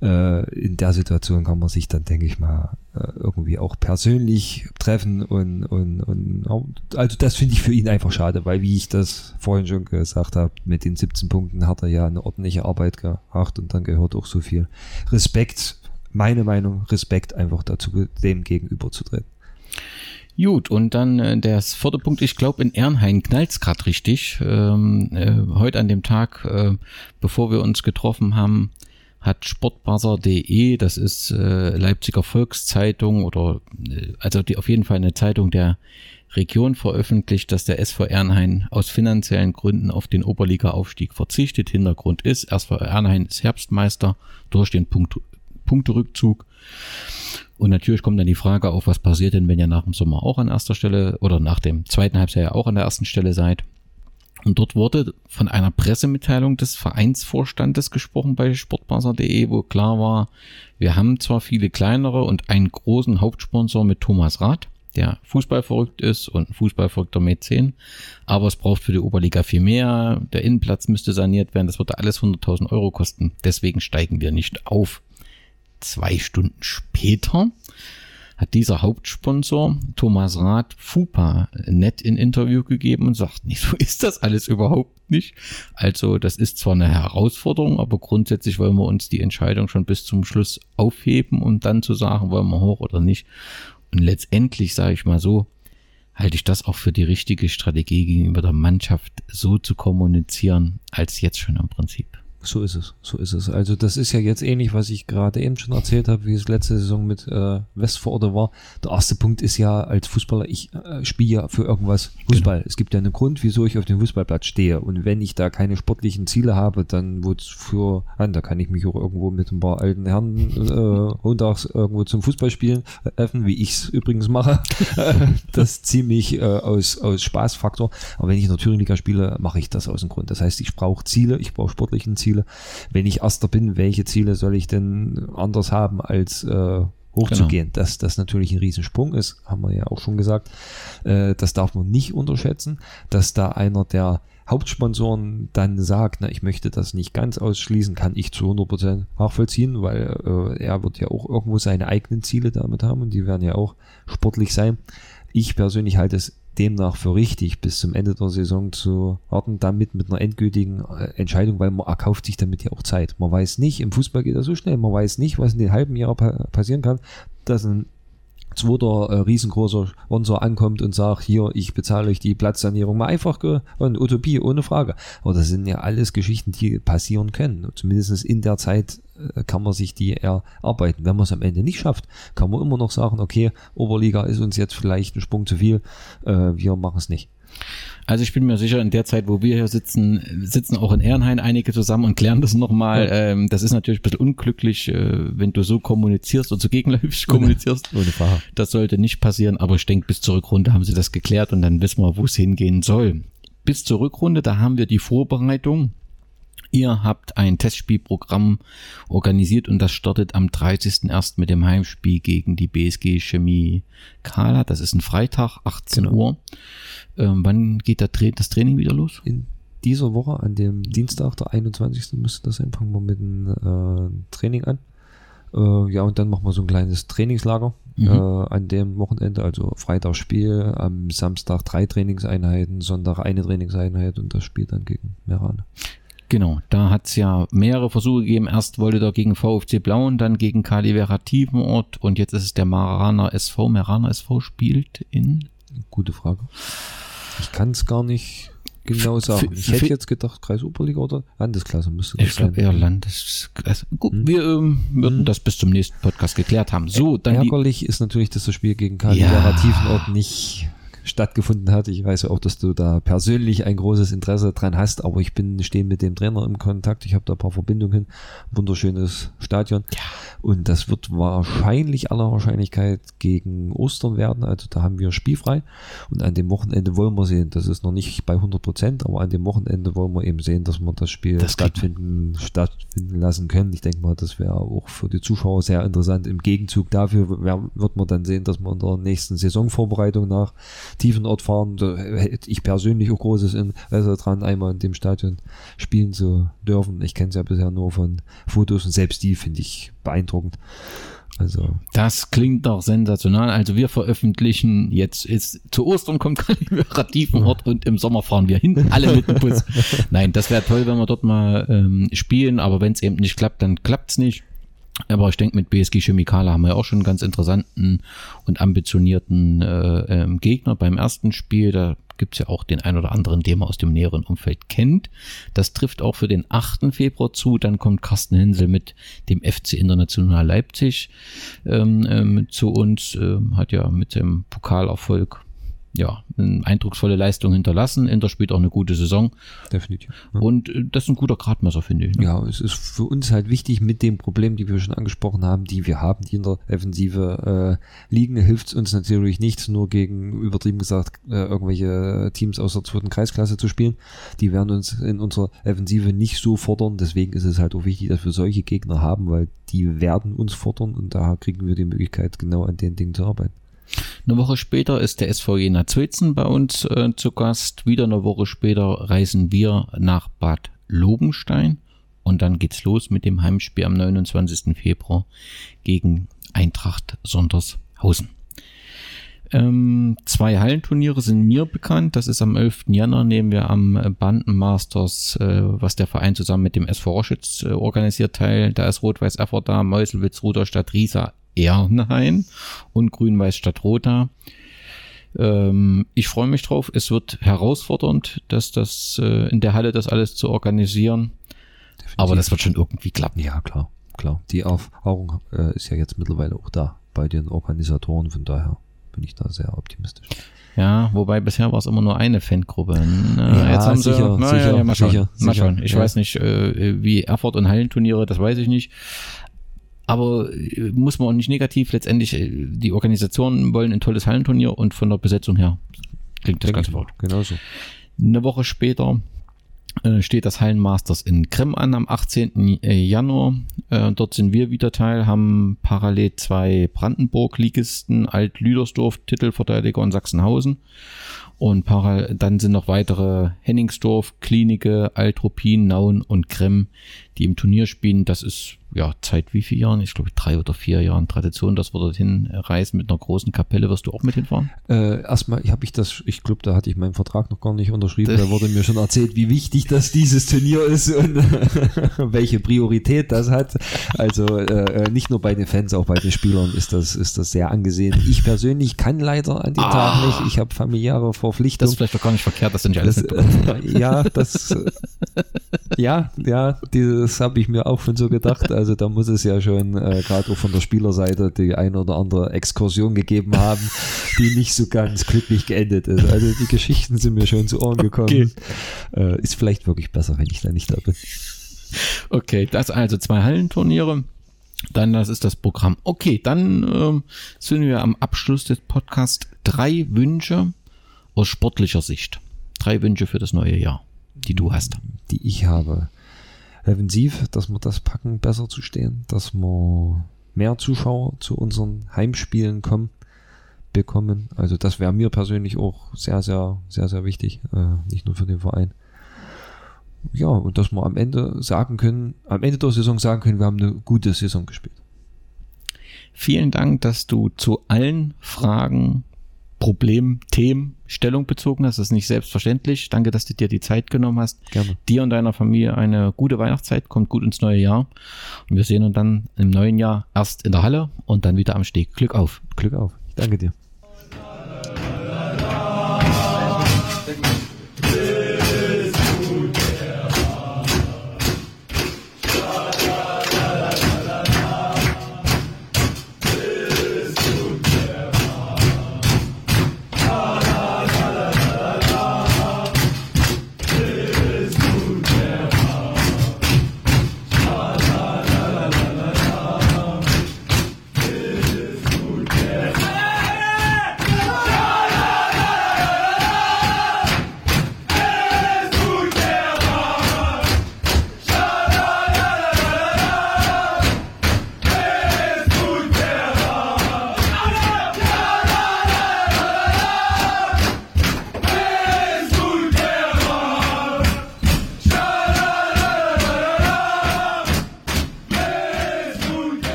Äh, in der Situation kann man sich dann, denke ich mal, äh, irgendwie auch persönlich treffen und, und, und also das finde ich für ihn einfach schade, weil wie ich das vorhin schon gesagt habe, mit den 17 Punkten hat er ja eine ordentliche Arbeit gemacht und dann gehört auch so viel Respekt meine Meinung, Respekt einfach dazu, dem gegenüberzutreten. Gut, und dann äh, der vierte Punkt, ich glaube in Ernhain knallt's gerade richtig. Ähm, äh, heute an dem Tag, äh, bevor wir uns getroffen haben, hat sportbuzzer.de, das ist äh, Leipziger Volkszeitung oder äh, also die auf jeden Fall eine Zeitung der Region veröffentlicht, dass der SV Ernhain aus finanziellen Gründen auf den Oberliga-Aufstieg verzichtet. Hintergrund ist, SV Ernhain ist Herbstmeister durch den Punkt Punkterückzug. Und natürlich kommt dann die Frage auf, was passiert denn, wenn ihr nach dem Sommer auch an erster Stelle oder nach dem zweiten Halbjahr ja auch an der ersten Stelle seid. Und dort wurde von einer Pressemitteilung des Vereinsvorstandes gesprochen bei sportbuzzer.de, wo klar war, wir haben zwar viele kleinere und einen großen Hauptsponsor mit Thomas Rath, der Fußball verrückt ist und ein Fußballverrückter Mäzen, aber es braucht für die Oberliga viel mehr. Der Innenplatz müsste saniert werden, das würde alles 100.000 Euro kosten. Deswegen steigen wir nicht auf zwei Stunden später hat dieser Hauptsponsor Thomas Rath FUPA nett in Interview gegeben und sagt, nicht so ist das alles überhaupt nicht. Also das ist zwar eine Herausforderung, aber grundsätzlich wollen wir uns die Entscheidung schon bis zum Schluss aufheben, um dann zu sagen, wollen wir hoch oder nicht. Und letztendlich sage ich mal so, halte ich das auch für die richtige Strategie gegenüber der Mannschaft, so zu kommunizieren, als jetzt schon im Prinzip. So ist es, so ist es. Also das ist ja jetzt ähnlich, was ich gerade eben schon erzählt habe, wie es letzte Saison mit äh, Westforde war. Der erste Punkt ist ja als Fußballer, ich äh, spiele ja für irgendwas Fußball. Genau. Es gibt ja einen Grund, wieso ich auf dem Fußballplatz stehe. Und wenn ich da keine sportlichen Ziele habe, dann wozu an, da kann ich mich auch irgendwo mit ein paar alten Herren äh, montags irgendwo zum Fußballspielen öffnen, wie ich es übrigens mache. das ziemlich äh, aus, aus Spaßfaktor. Aber wenn ich in der Thüringen Liga spiele, mache ich das aus dem Grund. Das heißt, ich brauche Ziele, ich brauche sportlichen Ziele Ziele. Wenn ich Erster bin, welche Ziele soll ich denn anders haben als äh, hochzugehen? Genau. Dass das natürlich ein Riesensprung ist, haben wir ja auch schon gesagt. Äh, das darf man nicht unterschätzen, dass da einer der Hauptsponsoren dann sagt, na, ich möchte das nicht ganz ausschließen, kann ich zu 100% nachvollziehen, weil äh, er wird ja auch irgendwo seine eigenen Ziele damit haben und die werden ja auch sportlich sein. Ich persönlich halte es demnach für richtig, bis zum Ende der Saison zu warten, damit mit einer endgültigen äh, Entscheidung, weil man erkauft sich damit ja auch Zeit. Man weiß nicht, im Fußball geht das so schnell, man weiß nicht, was in den halben Jahr passieren kann, dass ein zweiter äh, riesengroßer Sponsor ankommt und sagt, hier, ich bezahle euch die Platzsanierung mal einfach und Utopie, ohne Frage. Aber das sind ja alles Geschichten, die passieren können. Zumindest in der Zeit äh, kann man sich die erarbeiten. Wenn man es am Ende nicht schafft, kann man immer noch sagen, okay, Oberliga ist uns jetzt vielleicht ein Sprung zu viel, äh, wir machen es nicht. Also ich bin mir sicher, in der Zeit, wo wir hier sitzen, sitzen auch in Ehrenhain einige zusammen und klären das nochmal. Ja. Ähm, das ist natürlich ein bisschen unglücklich, äh, wenn du so kommunizierst und so gegenläufig kommunizierst. Ohne Frage. Das sollte nicht passieren, aber ich denke, bis zur Rückrunde haben sie das geklärt und dann wissen wir, wo es hingehen soll. Bis zur Rückrunde, da haben wir die Vorbereitung. Ihr habt ein Testspielprogramm organisiert und das startet am 30.01. mit dem Heimspiel gegen die BSG Chemie Kala. Das ist ein Freitag, 18 genau. Uhr. Ähm, wann geht das Training wieder los? In dieser Woche, an dem Dienstag, der 21. müsste das sein, fangen wir mit dem äh, Training an. Äh, ja, und dann machen wir so ein kleines Trainingslager mhm. äh, an dem Wochenende. Also Freitag Spiel, am Samstag drei Trainingseinheiten, Sonntag eine Trainingseinheit und das Spiel dann gegen Merane. Genau, da hat's ja mehrere Versuche gegeben. Erst wollte er gegen VfC Blauen, dann gegen Calivera Tiefenort und jetzt ist es der Maraner SV. Maraner SV spielt in. Gute Frage. Ich kann es gar nicht genau sagen. Ich hätte jetzt gedacht, Kreis Oberliga oder Landesklasse müsste das Ich glaube eher Landesklasse. Gut, hm. wir ähm, würden hm. das bis zum nächsten Podcast geklärt haben. So, dann Ärgerlich ist natürlich, dass das Spiel gegen Calivera ja. Tiefenort nicht stattgefunden hat. Ich weiß auch, dass du da persönlich ein großes Interesse dran hast, aber ich bin stehe mit dem Trainer im Kontakt. Ich habe da ein paar Verbindungen. Wunderschönes Stadion. Ja. Und das wird wahrscheinlich aller Wahrscheinlichkeit gegen Ostern werden. Also da haben wir spielfrei. Und an dem Wochenende wollen wir sehen, das ist noch nicht bei 100 Prozent, aber an dem Wochenende wollen wir eben sehen, dass wir das Spiel das stattfinden, stattfinden lassen können. Ich denke mal, das wäre auch für die Zuschauer sehr interessant. Im Gegenzug dafür wird man dann sehen, dass wir in der nächsten Saisonvorbereitung nach Tiefenort fahren. Da hätte ich persönlich auch großes Interesse dran, einmal in dem Stadion spielen zu dürfen. Ich kenne es ja bisher nur von Fotos und selbst die finde ich beeindruckend. Also. Das klingt doch sensational. Also wir veröffentlichen jetzt ist zu Ostern kommt Kalimera Tiefenort und im Sommer fahren wir hin, alle mit dem Bus. Nein, das wäre toll, wenn wir dort mal ähm, spielen, aber wenn es eben nicht klappt, dann klappt's nicht. Aber ich denke, mit BSG Chemikale haben wir auch schon einen ganz interessanten und ambitionierten äh, ähm, Gegner beim ersten Spiel. Da gibt's ja auch den ein oder anderen, den man aus dem näheren Umfeld kennt. Das trifft auch für den 8. Februar zu. Dann kommt Carsten Hensel mit dem FC International Leipzig ähm, ähm, zu uns. Ähm, hat ja mit dem Pokalerfolg ja, eine eindrucksvolle Leistung hinterlassen. Inter spielt auch eine gute Saison. Definitiv. Ja. Und äh, das ist ein guter Gradmesser, finde ich. Ne? Ja, es ist für uns halt wichtig mit dem Problem, die wir schon angesprochen haben, die wir haben, die in der Defensive äh, liegen, hilft es uns natürlich nicht, nur gegen, übertrieben gesagt, äh, irgendwelche Teams aus der zweiten Kreisklasse zu spielen. Die werden uns in unserer Offensive nicht so fordern. Deswegen ist es halt auch wichtig, dass wir solche Gegner haben, weil die werden uns fordern und da kriegen wir die Möglichkeit, genau an den Dingen zu arbeiten. Eine Woche später ist der SV Jena Zwölzen bei uns äh, zu Gast. Wieder eine Woche später reisen wir nach Bad Lobenstein. Und dann geht's los mit dem Heimspiel am 29. Februar gegen Eintracht Sondershausen. Ähm, zwei Hallenturniere sind mir bekannt. Das ist am 11. Januar nehmen wir am Bandenmasters, äh, was der Verein zusammen mit dem SV Roschitz äh, organisiert teil. Da ist Rot-Weiß Erfurt da, Meuselwitz, Ruderstadt, Riesa, Ernheim und Grün-Weiß Stadtrota. Ähm, ich freue mich drauf. Es wird herausfordernd, dass das äh, in der Halle das alles zu organisieren. Definitiv. Aber das wird schon irgendwie klappen. Ja, klar, klar. Die Erfahrung äh, ist ja jetzt mittlerweile auch da bei den Organisatoren. Von daher bin ich da sehr optimistisch. Ja, wobei bisher war es immer nur eine Fangruppe. Ja, jetzt haben sicher, sie, na, sicher, ja, mal schauen, sicher, mal schauen. Ich ja. weiß nicht, äh, wie Erfurt und Hallenturniere, das weiß ich nicht. Aber äh, muss man auch nicht negativ. Letztendlich, äh, die Organisationen wollen ein tolles Hallenturnier und von der Besetzung her klingt das Denk Ganze fort. Genauso. Eine Woche später äh, steht das Hallenmasters in Krim an am 18. Januar. dort sind wir wieder Teil, haben parallel zwei Brandenburg-Ligisten, Alt-Lüdersdorf, Titelverteidiger und Sachsenhausen. Und parallel, dann sind noch weitere Henningsdorf, Klinike, Altruppin, Nauen und Krem, die im Turnier spielen. Das ist ja, seit wie vielen Jahren? Ich glaube drei oder vier Jahren Tradition, dass wir dorthin reisen mit einer großen Kapelle. Wirst du auch mit hinfahren? Äh, erstmal habe ich das, ich glaube, da hatte ich meinen Vertrag noch gar nicht unterschrieben. Da wurde mir schon erzählt, wie wichtig das dieses Turnier ist und welche Priorität das hat. Also äh, nicht nur bei den Fans, auch bei den Spielern ist das, ist das sehr angesehen. Ich persönlich kann leider an dem ah, Tag nicht. Ich habe familiäre Verpflichtungen. Das ist vielleicht doch gar nicht verkehrt, dass du nicht alles das, äh, Ja, das ja, ja, das habe ich mir auch schon so gedacht. Also da muss es ja schon äh, gerade auch von der Spielerseite die ein oder andere Exkursion gegeben haben, die nicht so ganz glücklich geendet ist. Also die Geschichten sind mir schon zu Ohren gekommen. Okay. Äh, ist vielleicht wirklich besser, wenn ich da nicht da bin. Okay, das also zwei Hallenturniere. Dann, das ist das Programm. Okay, dann ähm, sind wir am Abschluss des Podcasts. Drei Wünsche aus sportlicher Sicht. Drei Wünsche für das neue Jahr, die du hast. Die ich habe defensiv, dass wir das packen, besser zu stehen, dass wir mehr Zuschauer zu unseren Heimspielen kommen, bekommen. Also das wäre mir persönlich auch sehr, sehr, sehr, sehr wichtig, äh, nicht nur für den Verein. Ja, und dass wir am Ende sagen können, am Ende der Saison sagen können, wir haben eine gute Saison gespielt. Vielen Dank, dass du zu allen Fragen Problem, Themen Stellung bezogen hast. Das ist nicht selbstverständlich. Danke, dass du dir die Zeit genommen hast. Gerne. Dir und deiner Familie eine gute Weihnachtszeit. Kommt gut ins neue Jahr. Und wir sehen uns dann im neuen Jahr erst in der Halle und dann wieder am Steg. Glück auf. Glück auf. Ich danke dir.